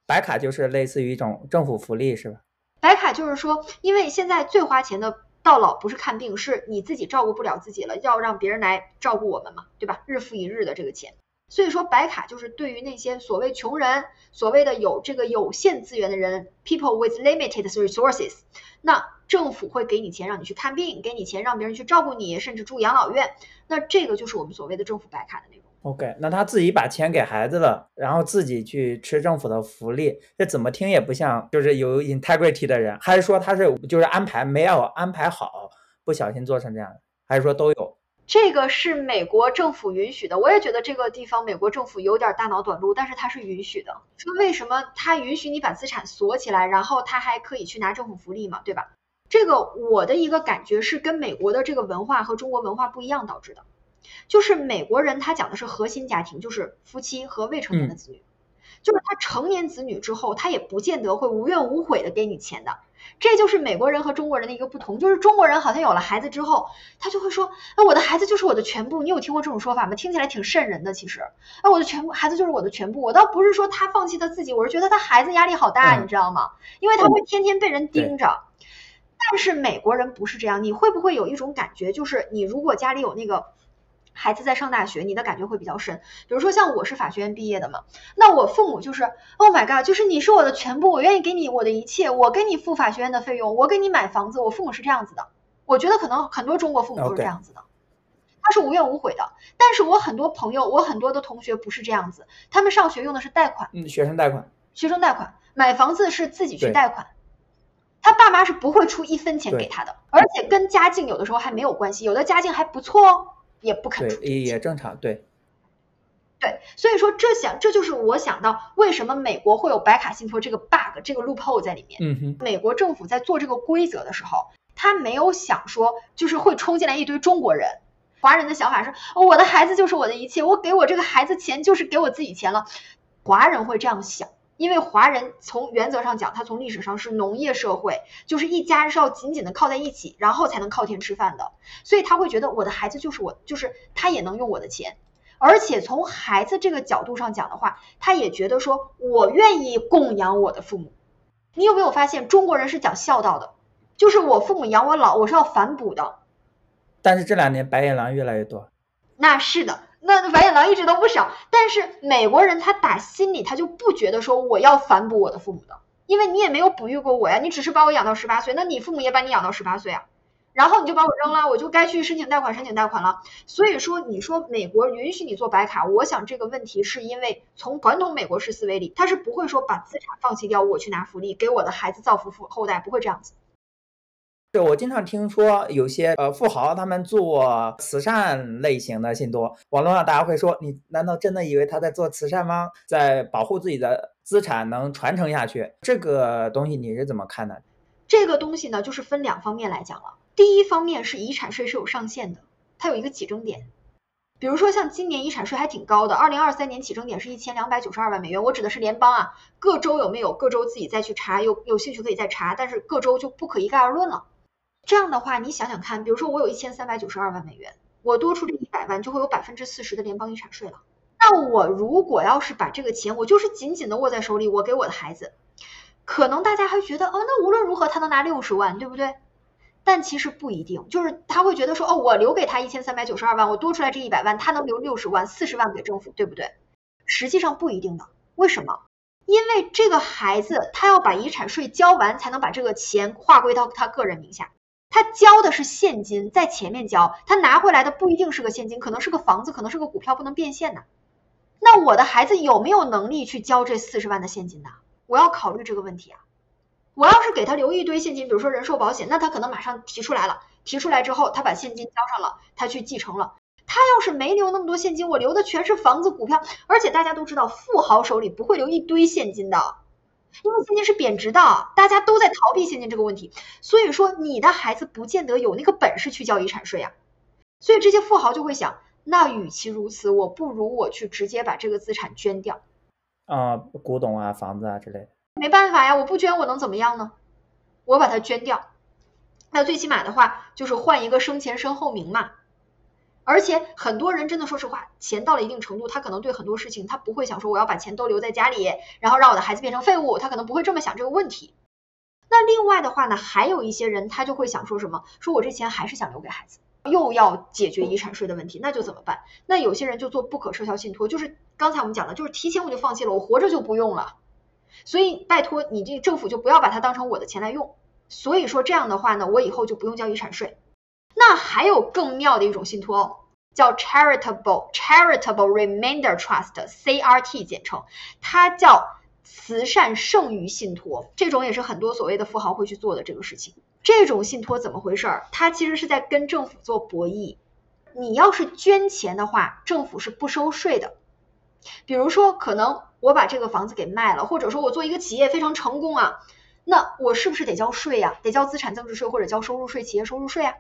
白卡就是类似于一种政府福利，是吧？白卡就是说，因为现在最花钱的到老不是看病，是你自己照顾不了自己了，要让别人来照顾我们嘛，对吧？日复一日的这个钱。所以说，白卡就是对于那些所谓穷人、所谓的有这个有限资源的人，people with limited resources，那政府会给你钱让你去看病，给你钱让别人去照顾你，甚至住养老院。那这个就是我们所谓的政府白卡的内容。OK，那他自己把钱给孩子了，然后自己去吃政府的福利，这怎么听也不像就是有 integrity 的人，还是说他是就是安排没有安排好，不小心做成这样的，还是说都有？这个是美国政府允许的，我也觉得这个地方美国政府有点大脑短路，但是它是允许的。说为什么它允许你把资产锁起来，然后他还可以去拿政府福利嘛，对吧？这个我的一个感觉是跟美国的这个文化和中国文化不一样导致的。就是美国人他讲的是核心家庭，就是夫妻和未成年的子女，就是他成年子女之后，他也不见得会无怨无悔的给你钱的。这就是美国人和中国人的一个不同，就是中国人好像有了孩子之后，他就会说，哎，我的孩子就是我的全部。你有听过这种说法吗？听起来挺瘆人的，其实，哎，我的全部孩子就是我的全部。我倒不是说他放弃他自己，我是觉得他孩子压力好大，你知道吗？因为他会天天被人盯着。但是美国人不是这样，你会不会有一种感觉，就是你如果家里有那个。孩子在上大学，你的感觉会比较深。比如说像我是法学院毕业的嘛，那我父母就是，Oh my god，就是你是我的全部，我愿意给你我的一切，我给你付法学院的费用，我给你买房子。我父母是这样子的，我觉得可能很多中国父母都是这样子的，他是无怨无悔的。但是我很多朋友，我很多的同学不是这样子，他们上学用的是贷款，嗯，学生贷款，学生贷款，买房子是自己去贷款，他爸妈是不会出一分钱给他的，而且跟家境有的时候还没有关系，有的家境还不错哦。也不肯出，也正常，对，对，所以说这想这就是我想到为什么美国会有白卡信托这个 bug 这个 loophole 在里面。嗯哼，美国政府在做这个规则的时候，他没有想说就是会冲进来一堆中国人，华人的想法是，我的孩子就是我的一切，我给我这个孩子钱就是给我自己钱了，华人会这样想。因为华人从原则上讲，他从历史上是农业社会，就是一家人是要紧紧的靠在一起，然后才能靠天吃饭的，所以他会觉得我的孩子就是我，就是他也能用我的钱，而且从孩子这个角度上讲的话，他也觉得说我愿意供养我的父母。你有没有发现中国人是讲孝道的，就是我父母养我老，我是要反哺的。但是这两年白眼狼越来越多。那是的。那白眼狼一直都不少，但是美国人他打心里他就不觉得说我要反哺我的父母的，因为你也没有哺育过我呀，你只是把我养到十八岁，那你父母也把你养到十八岁啊，然后你就把我扔了，我就该去申请贷款申请贷款了。所以说你说美国允许你做白卡，我想这个问题是因为从传统美国式思维里，他是不会说把资产放弃掉，我去拿福利给我的孩子造福后后代，不会这样子。对，我经常听说有些呃富豪他们做慈善类型的信托，网络上大家会说，你难道真的以为他在做慈善吗？在保护自己的资产能传承下去，这个东西你是怎么看的？这个东西呢，就是分两方面来讲了。第一方面是遗产税是有上限的，它有一个起征点。比如说像今年遗产税还挺高的，二零二三年起征点是一千两百九十二万美元，我指的是联邦啊，各州有没有？各州自己再去查，有有兴趣可以再查，但是各州就不可一概而论了。这样的话，你想想看，比如说我有一千三百九十二万美元，我多出这一百万，就会有百分之四十的联邦遗产税了。那我如果要是把这个钱，我就是紧紧的握在手里，我给我的孩子，可能大家还觉得，哦，那无论如何他能拿六十万，对不对？但其实不一定，就是他会觉得说，哦，我留给他一千三百九十二万，我多出来这一百万，他能留六十万，四十万给政府，对不对？实际上不一定的，为什么？因为这个孩子他要把遗产税交完，才能把这个钱划归到他个人名下。他交的是现金，在前面交，他拿回来的不一定是个现金，可能是个房子，可能是个股票，不能变现的。那我的孩子有没有能力去交这四十万的现金呢？我要考虑这个问题啊。我要是给他留一堆现金，比如说人寿保险，那他可能马上提出来了，提出来之后，他把现金交上了，他去继承了。他要是没留那么多现金，我留的全是房子、股票，而且大家都知道，富豪手里不会留一堆现金的。因为现金是贬值的，大家都在逃避现金这个问题，所以说你的孩子不见得有那个本事去交遗产税啊。所以这些富豪就会想，那与其如此，我不如我去直接把这个资产捐掉啊，古董啊、房子啊之类的。没办法呀，我不捐我能怎么样呢？我把它捐掉，那最起码的话就是换一个生前身后名嘛。而且很多人真的说实话，钱到了一定程度，他可能对很多事情他不会想说我要把钱都留在家里，然后让我的孩子变成废物，他可能不会这么想这个问题。那另外的话呢，还有一些人他就会想说什么，说我这钱还是想留给孩子，又要解决遗产税的问题，那就怎么办？那有些人就做不可撤销信托，就是刚才我们讲的，就是提前我就放弃了，我活着就不用了。所以拜托你这政府就不要把它当成我的钱来用。所以说这样的话呢，我以后就不用交遗产税。那还有更妙的一种信托哦，叫 Charitable Charitable Remainder Trust（CRT） 简称，它叫慈善剩余信托。这种也是很多所谓的富豪会去做的这个事情。这种信托怎么回事儿？它其实是在跟政府做博弈。你要是捐钱的话，政府是不收税的。比如说，可能我把这个房子给卖了，或者说我做一个企业非常成功啊，那我是不是得交税呀？得交资产增值税或者交收入税、企业收入税啊？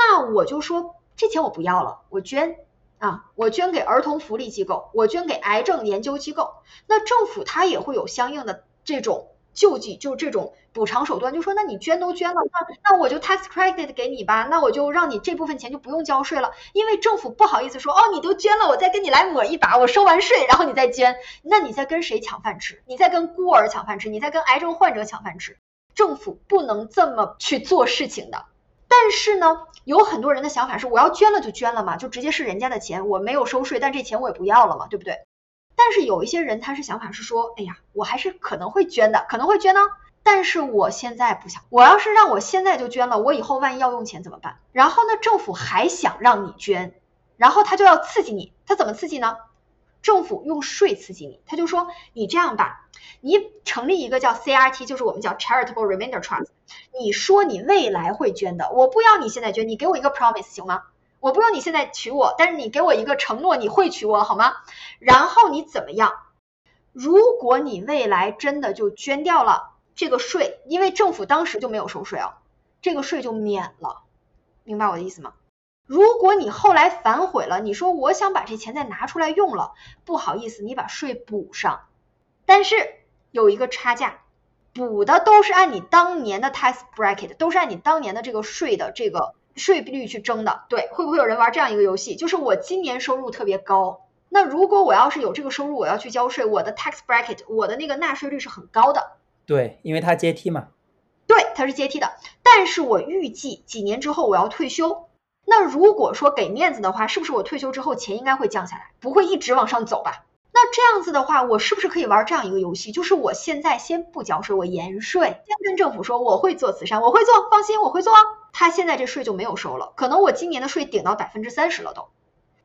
那我就说这钱我不要了，我捐啊，我捐给儿童福利机构，我捐给癌症研究机构。那政府它也会有相应的这种。救济就是这种补偿手段，就说那你捐都捐了，那那我就 tax credit 给你吧，那我就让你这部分钱就不用交税了，因为政府不好意思说哦，你都捐了，我再跟你来抹一把，我收完税然后你再捐，那你在跟谁抢饭吃？你在跟孤儿抢饭吃？你在跟癌症患者抢饭吃？政府不能这么去做事情的。但是呢，有很多人的想法是，我要捐了就捐了嘛，就直接是人家的钱，我没有收税，但这钱我也不要了嘛，对不对？但是有一些人，他是想法是说，哎呀，我还是可能会捐的，可能会捐呢。但是我现在不想，我要是让我现在就捐了，我以后万一要用钱怎么办？然后呢，政府还想让你捐，然后他就要刺激你，他怎么刺激呢？政府用税刺激你，他就说，你这样吧，你成立一个叫 CRT，就是我们叫 Charitable Remainder Trust，你说你未来会捐的，我不要你现在捐，你给我一个 promise 行吗？我不用你现在娶我，但是你给我一个承诺，你会娶我好吗？然后你怎么样？如果你未来真的就捐掉了这个税，因为政府当时就没有收税哦，这个税就免了，明白我的意思吗？如果你后来反悔了，你说我想把这钱再拿出来用了，不好意思，你把税补上，但是有一个差价，补的都是按你当年的 tax bracket，都是按你当年的这个税的这个。税率去征的，对，会不会有人玩这样一个游戏？就是我今年收入特别高，那如果我要是有这个收入，我要去交税，我的 tax bracket，我的那个纳税率是很高的。对，因为它阶梯嘛。对，它是阶梯的。但是我预计几年之后我要退休，那如果说给面子的话，是不是我退休之后钱应该会降下来，不会一直往上走吧？那这样子的话，我是不是可以玩这样一个游戏？就是我现在先不交税，我延税，先跟政府说我会做慈善，我会做，放心，我会做。他现在这税就没有收了，可能我今年的税顶到百分之三十了都。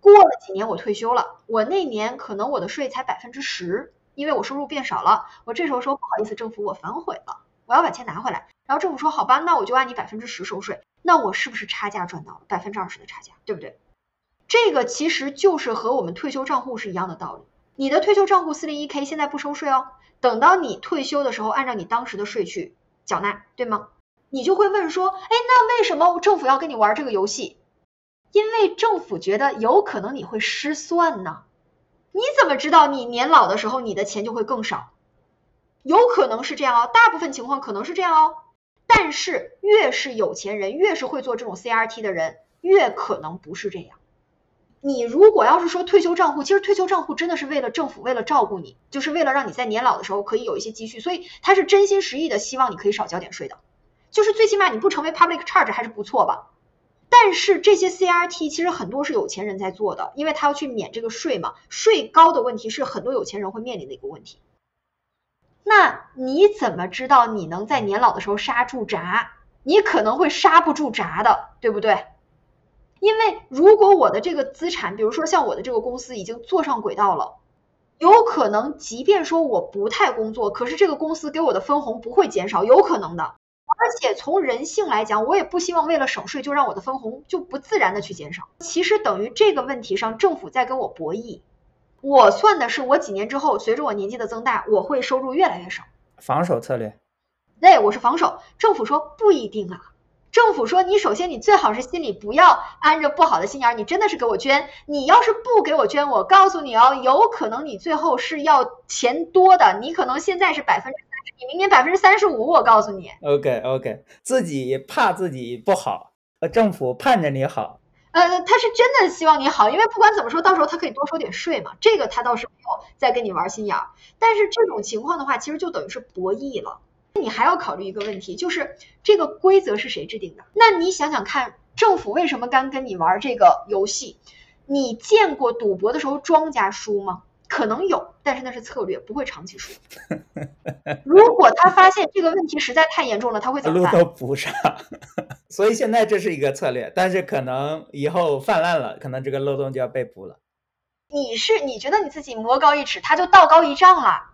过了几年我退休了，我那年可能我的税才百分之十，因为我收入变少了。我这时候说不好意思，政府我反悔了，我要把钱拿回来。然后政府说好吧，那我就按你百分之十收税。那我是不是差价赚到了百分之二十的差价，对不对？这个其实就是和我们退休账户是一样的道理。你的退休账户四零一 k 现在不收税哦，等到你退休的时候，按照你当时的税去缴纳，对吗？你就会问说，哎，那为什么政府要跟你玩这个游戏？因为政府觉得有可能你会失算呢。你怎么知道你年老的时候你的钱就会更少？有可能是这样哦，大部分情况可能是这样哦。但是越是有钱人，越是会做这种 CRT 的人，越可能不是这样。你如果要是说退休账户，其实退休账户真的是为了政府，为了照顾你，就是为了让你在年老的时候可以有一些积蓄，所以他是真心实意的希望你可以少交点税的，就是最起码你不成为 public charge 还是不错吧。但是这些 CRT 其实很多是有钱人在做的，因为他要去免这个税嘛，税高的问题是很多有钱人会面临的一个问题。那你怎么知道你能在年老的时候刹住闸？你可能会刹不住闸的，对不对？因为如果我的这个资产，比如说像我的这个公司已经坐上轨道了，有可能即便说我不太工作，可是这个公司给我的分红不会减少，有可能的。而且从人性来讲，我也不希望为了省税就让我的分红就不自然的去减少。其实等于这个问题上，政府在跟我博弈。我算的是我几年之后，随着我年纪的增大，我会收入越来越少。防守策略。对，我是防守。政府说不一定啊。政府说，你首先你最好是心里不要安着不好的心眼儿，你真的是给我捐。你要是不给我捐，我告诉你哦，有可能你最后是要钱多的，你可能现在是百分之三十，你明年百分之三十五，我告诉你。OK OK，自己怕自己不好，呃，政府盼着你好。呃，他是真的希望你好，因为不管怎么说，到时候他可以多收点税嘛，这个他倒是没有再跟你玩心眼儿。但是这种情况的话，其实就等于是博弈了。你还要考虑一个问题，就是这个规则是谁制定的？那你想想看，政府为什么敢跟你玩这个游戏？你见过赌博的时候庄家输吗？可能有，但是那是策略，不会长期输。如果他发现这个问题实在太严重了，他会怎么办？路都补上。所以现在这是一个策略，但是可能以后泛滥了，可能这个漏洞就要被补了。你是你觉得你自己魔高一尺，他就道高一丈了。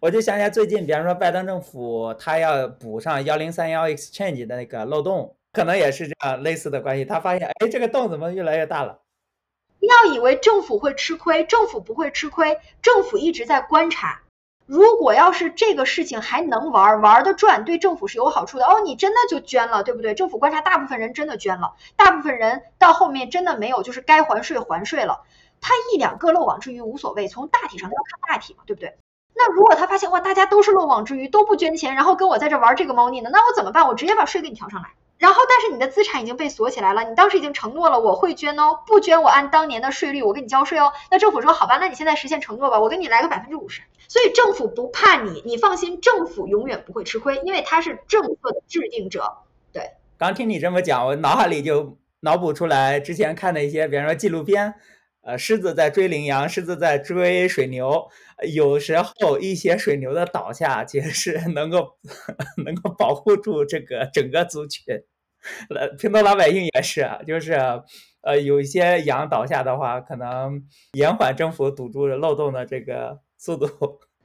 我就想起来最近，比方说拜登政府他要补上幺零三幺 exchange 的那个漏洞，可能也是这样类似的关系。他发现，哎，这个洞怎么越来越大了？不要以为政府会吃亏，政府不会吃亏，政府一直在观察。如果要是这个事情还能玩，玩的转，对政府是有好处的哦。你真的就捐了，对不对？政府观察，大部分人真的捐了，大部分人到后面真的没有，就是该还税还税了。他一两个漏网之鱼无所谓，从大体上要看大体嘛，对不对？那如果他发现哇，大家都是漏网之鱼，都不捐钱，然后跟我在这玩这个猫腻呢，那我怎么办？我直接把税给你调上来。然后，但是你的资产已经被锁起来了，你当时已经承诺了我会捐哦，不捐我按当年的税率我给你交税哦。那政府说好吧，那你现在实现承诺吧，我给你来个百分之五十。所以政府不怕你，你放心，政府永远不会吃亏，因为他是政策的制定者。对，刚听你这么讲，我脑海里就脑补出来之前看的一些，比方说纪录片。呃，狮子在追羚羊，狮子在追水牛。有时候一些水牛的倒下，其实是能够 能够保护住这个整个族群。呃，平头老百姓也是，就是呃，有一些羊倒下的话，可能延缓政府堵住漏洞的这个速度。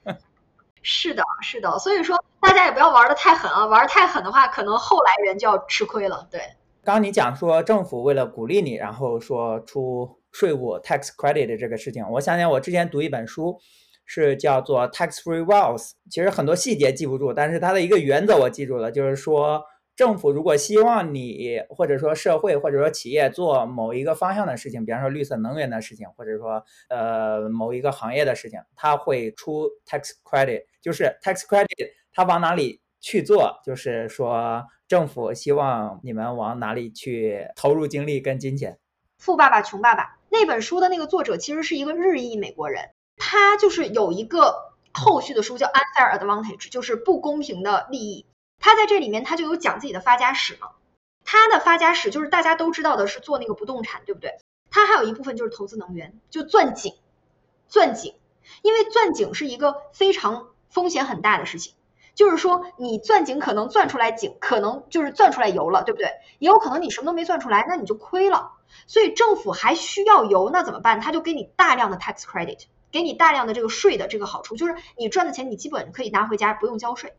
是的，是的，所以说大家也不要玩的太狠啊，玩太狠的话，可能后来人就要吃亏了。对，刚你讲说政府为了鼓励你，然后说出。税务 tax credit 这个事情，我想想，我之前读一本书，是叫做 Tax Free Wealth。其实很多细节记不住，但是它的一个原则我记住了，就是说政府如果希望你或者说社会或者说企业做某一个方向的事情，比方说绿色能源的事情，或者说呃某一个行业的事情，它会出 tax credit，就是 tax credit 它往哪里去做，就是说政府希望你们往哪里去投入精力跟金钱。富爸爸穷爸爸。那本书的那个作者其实是一个日裔美国人，他就是有一个后续的书叫 Unfair Advantage，就是不公平的利益。他在这里面他就有讲自己的发家史嘛。他的发家史就是大家都知道的是做那个不动产，对不对？他还有一部分就是投资能源，就钻井，钻井，因为钻井是一个非常风险很大的事情。就是说你钻井可能钻出来井，可能就是钻出来油了，对不对？也有可能你什么都没钻出来，那你就亏了。所以政府还需要油，那怎么办？他就给你大量的 tax credit，给你大量的这个税的这个好处，就是你赚的钱你基本可以拿回家不用交税。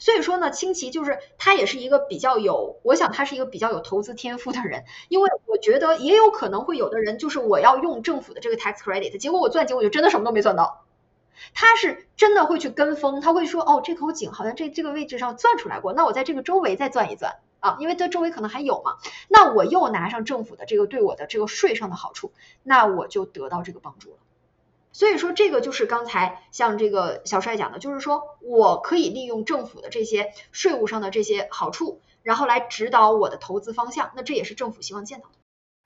所以说呢，清奇就是他也是一个比较有，我想他是一个比较有投资天赋的人，因为我觉得也有可能会有的人就是我要用政府的这个 tax credit，结果我钻井我就真的什么都没钻到。他是真的会去跟风，他会说哦这口井好像这这个位置上钻出来过，那我在这个周围再钻一钻。啊，因为它周围可能还有嘛，那我又拿上政府的这个对我的这个税上的好处，那我就得到这个帮助了。所以说这个就是刚才像这个小帅讲的，就是说我可以利用政府的这些税务上的这些好处，然后来指导我的投资方向，那这也是政府希望见到的。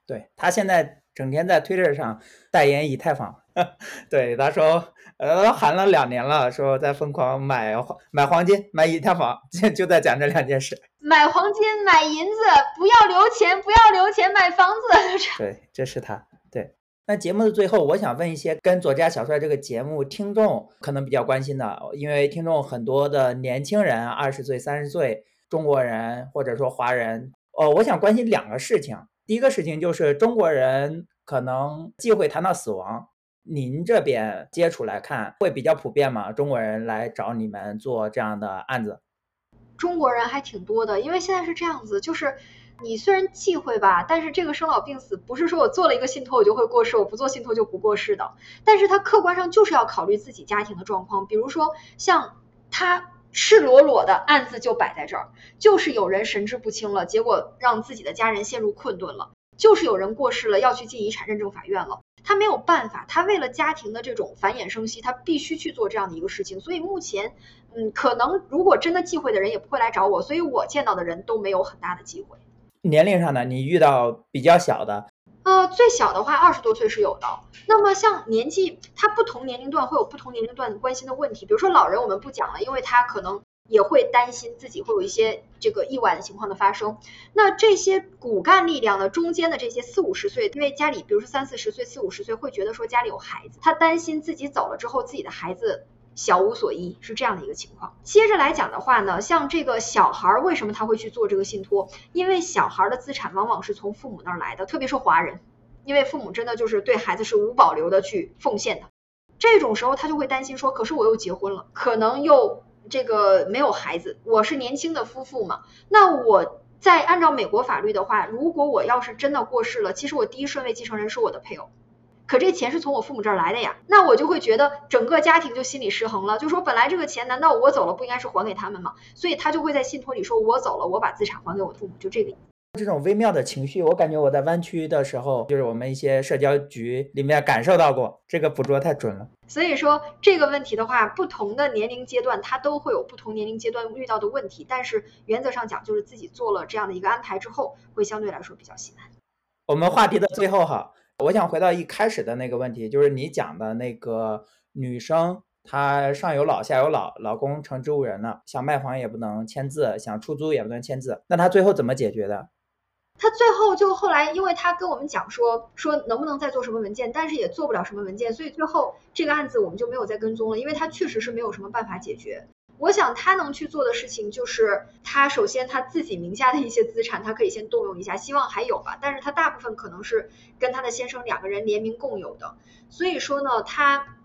对他现在整天在 Twitter 上代言以太坊，对他说。呃，喊了两年了，说在疯狂买黄买黄金，买以太坊，就 就在讲这两件事。买黄金，买银子，不要留钱，不要留钱，买房子。对，这是他。对，那节目的最后，我想问一些跟左家小帅这个节目听众可能比较关心的，因为听众很多的年轻人，二十岁、三十岁，中国人或者说华人，哦，我想关心两个事情。第一个事情就是中国人可能忌讳谈到死亡。您这边接触来看会比较普遍吗？中国人来找你们做这样的案子？中国人还挺多的，因为现在是这样子，就是你虽然忌讳吧，但是这个生老病死不是说我做了一个信托我就会过世，我不做信托就不过世的。但是他客观上就是要考虑自己家庭的状况，比如说像他赤裸裸的案子就摆在这儿，就是有人神志不清了，结果让自己的家人陷入困顿了，就是有人过世了要去进遗产认证法院了。他没有办法，他为了家庭的这种繁衍生息，他必须去做这样的一个事情。所以目前，嗯，可能如果真的忌讳的人也不会来找我，所以我见到的人都没有很大的机会。年龄上呢，你遇到比较小的？呃，最小的话二十多岁是有的。那么像年纪，他不同年龄段会有不同年龄段关心的问题。比如说老人，我们不讲了，因为他可能也会担心自己会有一些这个意外的情况的发生。那这些骨干力量呢中间的这些四五十岁，因为家里比如说三四十岁、四五十岁会觉得说家里有孩子，他担心自己走了之后自己的孩子小无所依，是这样的一个情况。接着来讲的话呢，像这个小孩为什么他会去做这个信托？因为小孩的资产往往是从父母那儿来的，特别是华人，因为父母真的就是对孩子是无保留的去奉献的。这种时候他就会担心说，可是我又结婚了，可能又。这个没有孩子，我是年轻的夫妇嘛？那我在按照美国法律的话，如果我要是真的过世了，其实我第一顺位继承人是我的配偶，可这钱是从我父母这儿来的呀，那我就会觉得整个家庭就心理失衡了，就说本来这个钱难道我走了不应该是还给他们吗？所以他就会在信托里说，我走了，我把资产还给我父母，就这个意思。这种微妙的情绪，我感觉我在湾区的时候，就是我们一些社交局里面感受到过，这个捕捉太准了。所以说这个问题的话，不同的年龄阶段，它都会有不同年龄阶段遇到的问题。但是原则上讲，就是自己做了这样的一个安排之后，会相对来说比较心安。我们话题的最后哈，我想回到一开始的那个问题，就是你讲的那个女生，她上有老下有老，老公成植物人了，想卖房也不能签字，想出租也不能签字，那她最后怎么解决的？他最后就后来，因为他跟我们讲说说能不能再做什么文件，但是也做不了什么文件，所以最后这个案子我们就没有再跟踪了，因为他确实是没有什么办法解决。我想他能去做的事情就是，他首先他自己名下的一些资产，他可以先动用一下，希望还有吧，但是他大部分可能是跟他的先生两个人联名共有的，所以说呢，他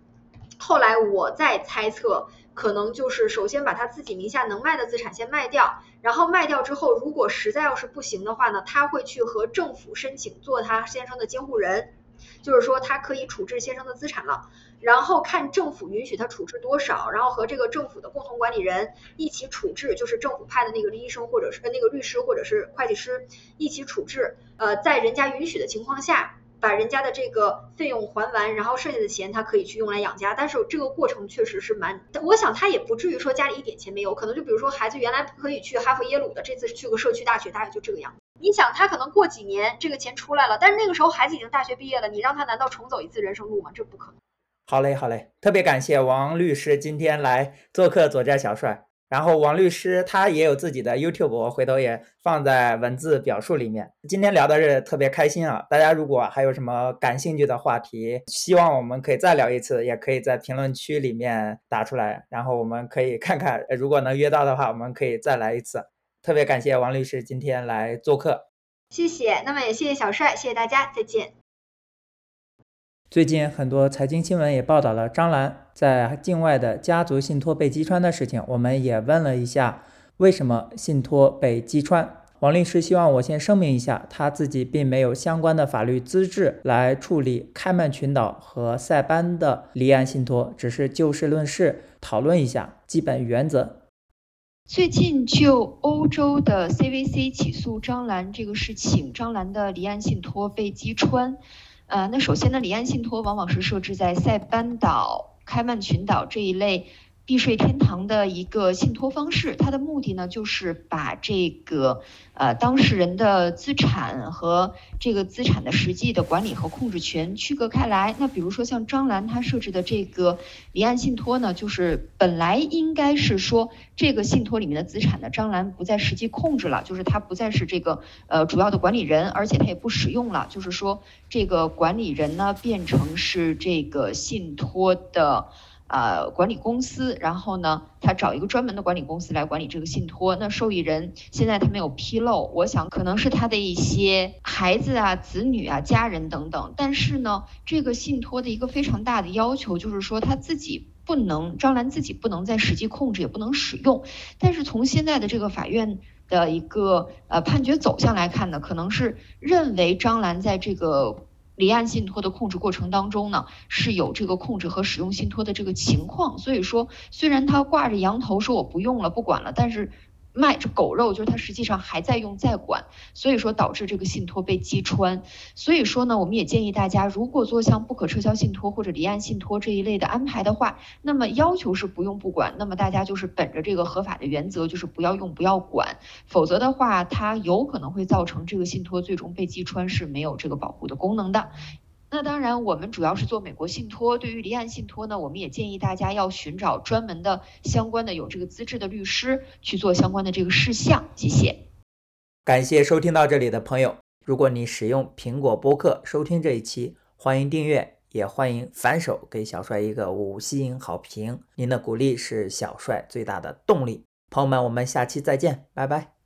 后来我在猜测。可能就是首先把他自己名下能卖的资产先卖掉，然后卖掉之后，如果实在要是不行的话呢，他会去和政府申请做他先生的监护人，就是说他可以处置先生的资产了，然后看政府允许他处置多少，然后和这个政府的共同管理人一起处置，就是政府派的那个医生或者是那个律师或者是会计师一起处置，呃，在人家允许的情况下。把人家的这个费用还完，然后剩下的钱他可以去用来养家，但是这个过程确实是蛮，我想他也不至于说家里一点钱没有，可能就比如说孩子原来可以去哈佛耶鲁的，这次去个社区大学，大概就这个样子。你想他可能过几年这个钱出来了，但是那个时候孩子已经大学毕业了，你让他难道重走一次人生路吗？这不可能。好嘞，好嘞，特别感谢王律师今天来做客左家小帅。然后王律师他也有自己的 YouTube，我回头也放在文字表述里面。今天聊的是特别开心啊！大家如果还有什么感兴趣的话题，希望我们可以再聊一次，也可以在评论区里面打出来，然后我们可以看看，如果能约到的话，我们可以再来一次。特别感谢王律师今天来做客，谢谢。那么也谢谢小帅，谢谢大家，再见。最近很多财经新闻也报道了张兰在境外的家族信托被击穿的事情，我们也问了一下为什么信托被击穿。王律师希望我先声明一下，他自己并没有相关的法律资质来处理开曼群岛和塞班的离岸信托，只是就事论事讨论一下基本原则。最近就欧洲的 CVC 起诉张兰这个事情，张兰的离岸信托被击穿。呃，那首先呢，离岸信托往往是设置在塞班岛、开曼群岛这一类。避税天堂的一个信托方式，它的目的呢，就是把这个呃当事人的资产和这个资产的实际的管理和控制权区隔开来。那比如说像张兰她设置的这个离岸信托呢，就是本来应该是说这个信托里面的资产呢，张兰不再实际控制了，就是他不再是这个呃主要的管理人，而且他也不使用了，就是说这个管理人呢变成是这个信托的。呃，管理公司，然后呢，他找一个专门的管理公司来管理这个信托。那受益人现在他没有披露，我想可能是他的一些孩子啊、子女啊、家人等等。但是呢，这个信托的一个非常大的要求就是说，他自己不能，张兰自己不能在实际控制，也不能使用。但是从现在的这个法院的一个呃判决走向来看呢，可能是认为张兰在这个。离岸信托的控制过程当中呢，是有这个控制和使用信托的这个情况，所以说虽然他挂着羊头说我不用了不管了，但是。卖这狗肉，就是他实际上还在用在管，所以说导致这个信托被击穿。所以说呢，我们也建议大家，如果做像不可撤销信托或者离岸信托这一类的安排的话，那么要求是不用不管，那么大家就是本着这个合法的原则，就是不要用不要管，否则的话，它有可能会造成这个信托最终被击穿是没有这个保护的功能的。那当然，我们主要是做美国信托。对于离岸信托呢，我们也建议大家要寻找专门的、相关的有这个资质的律师去做相关的这个事项。谢谢。感谢收听到这里的朋友。如果你使用苹果播客收听这一期，欢迎订阅，也欢迎反手给小帅一个五星好评。您的鼓励是小帅最大的动力。朋友们，我们下期再见，拜拜。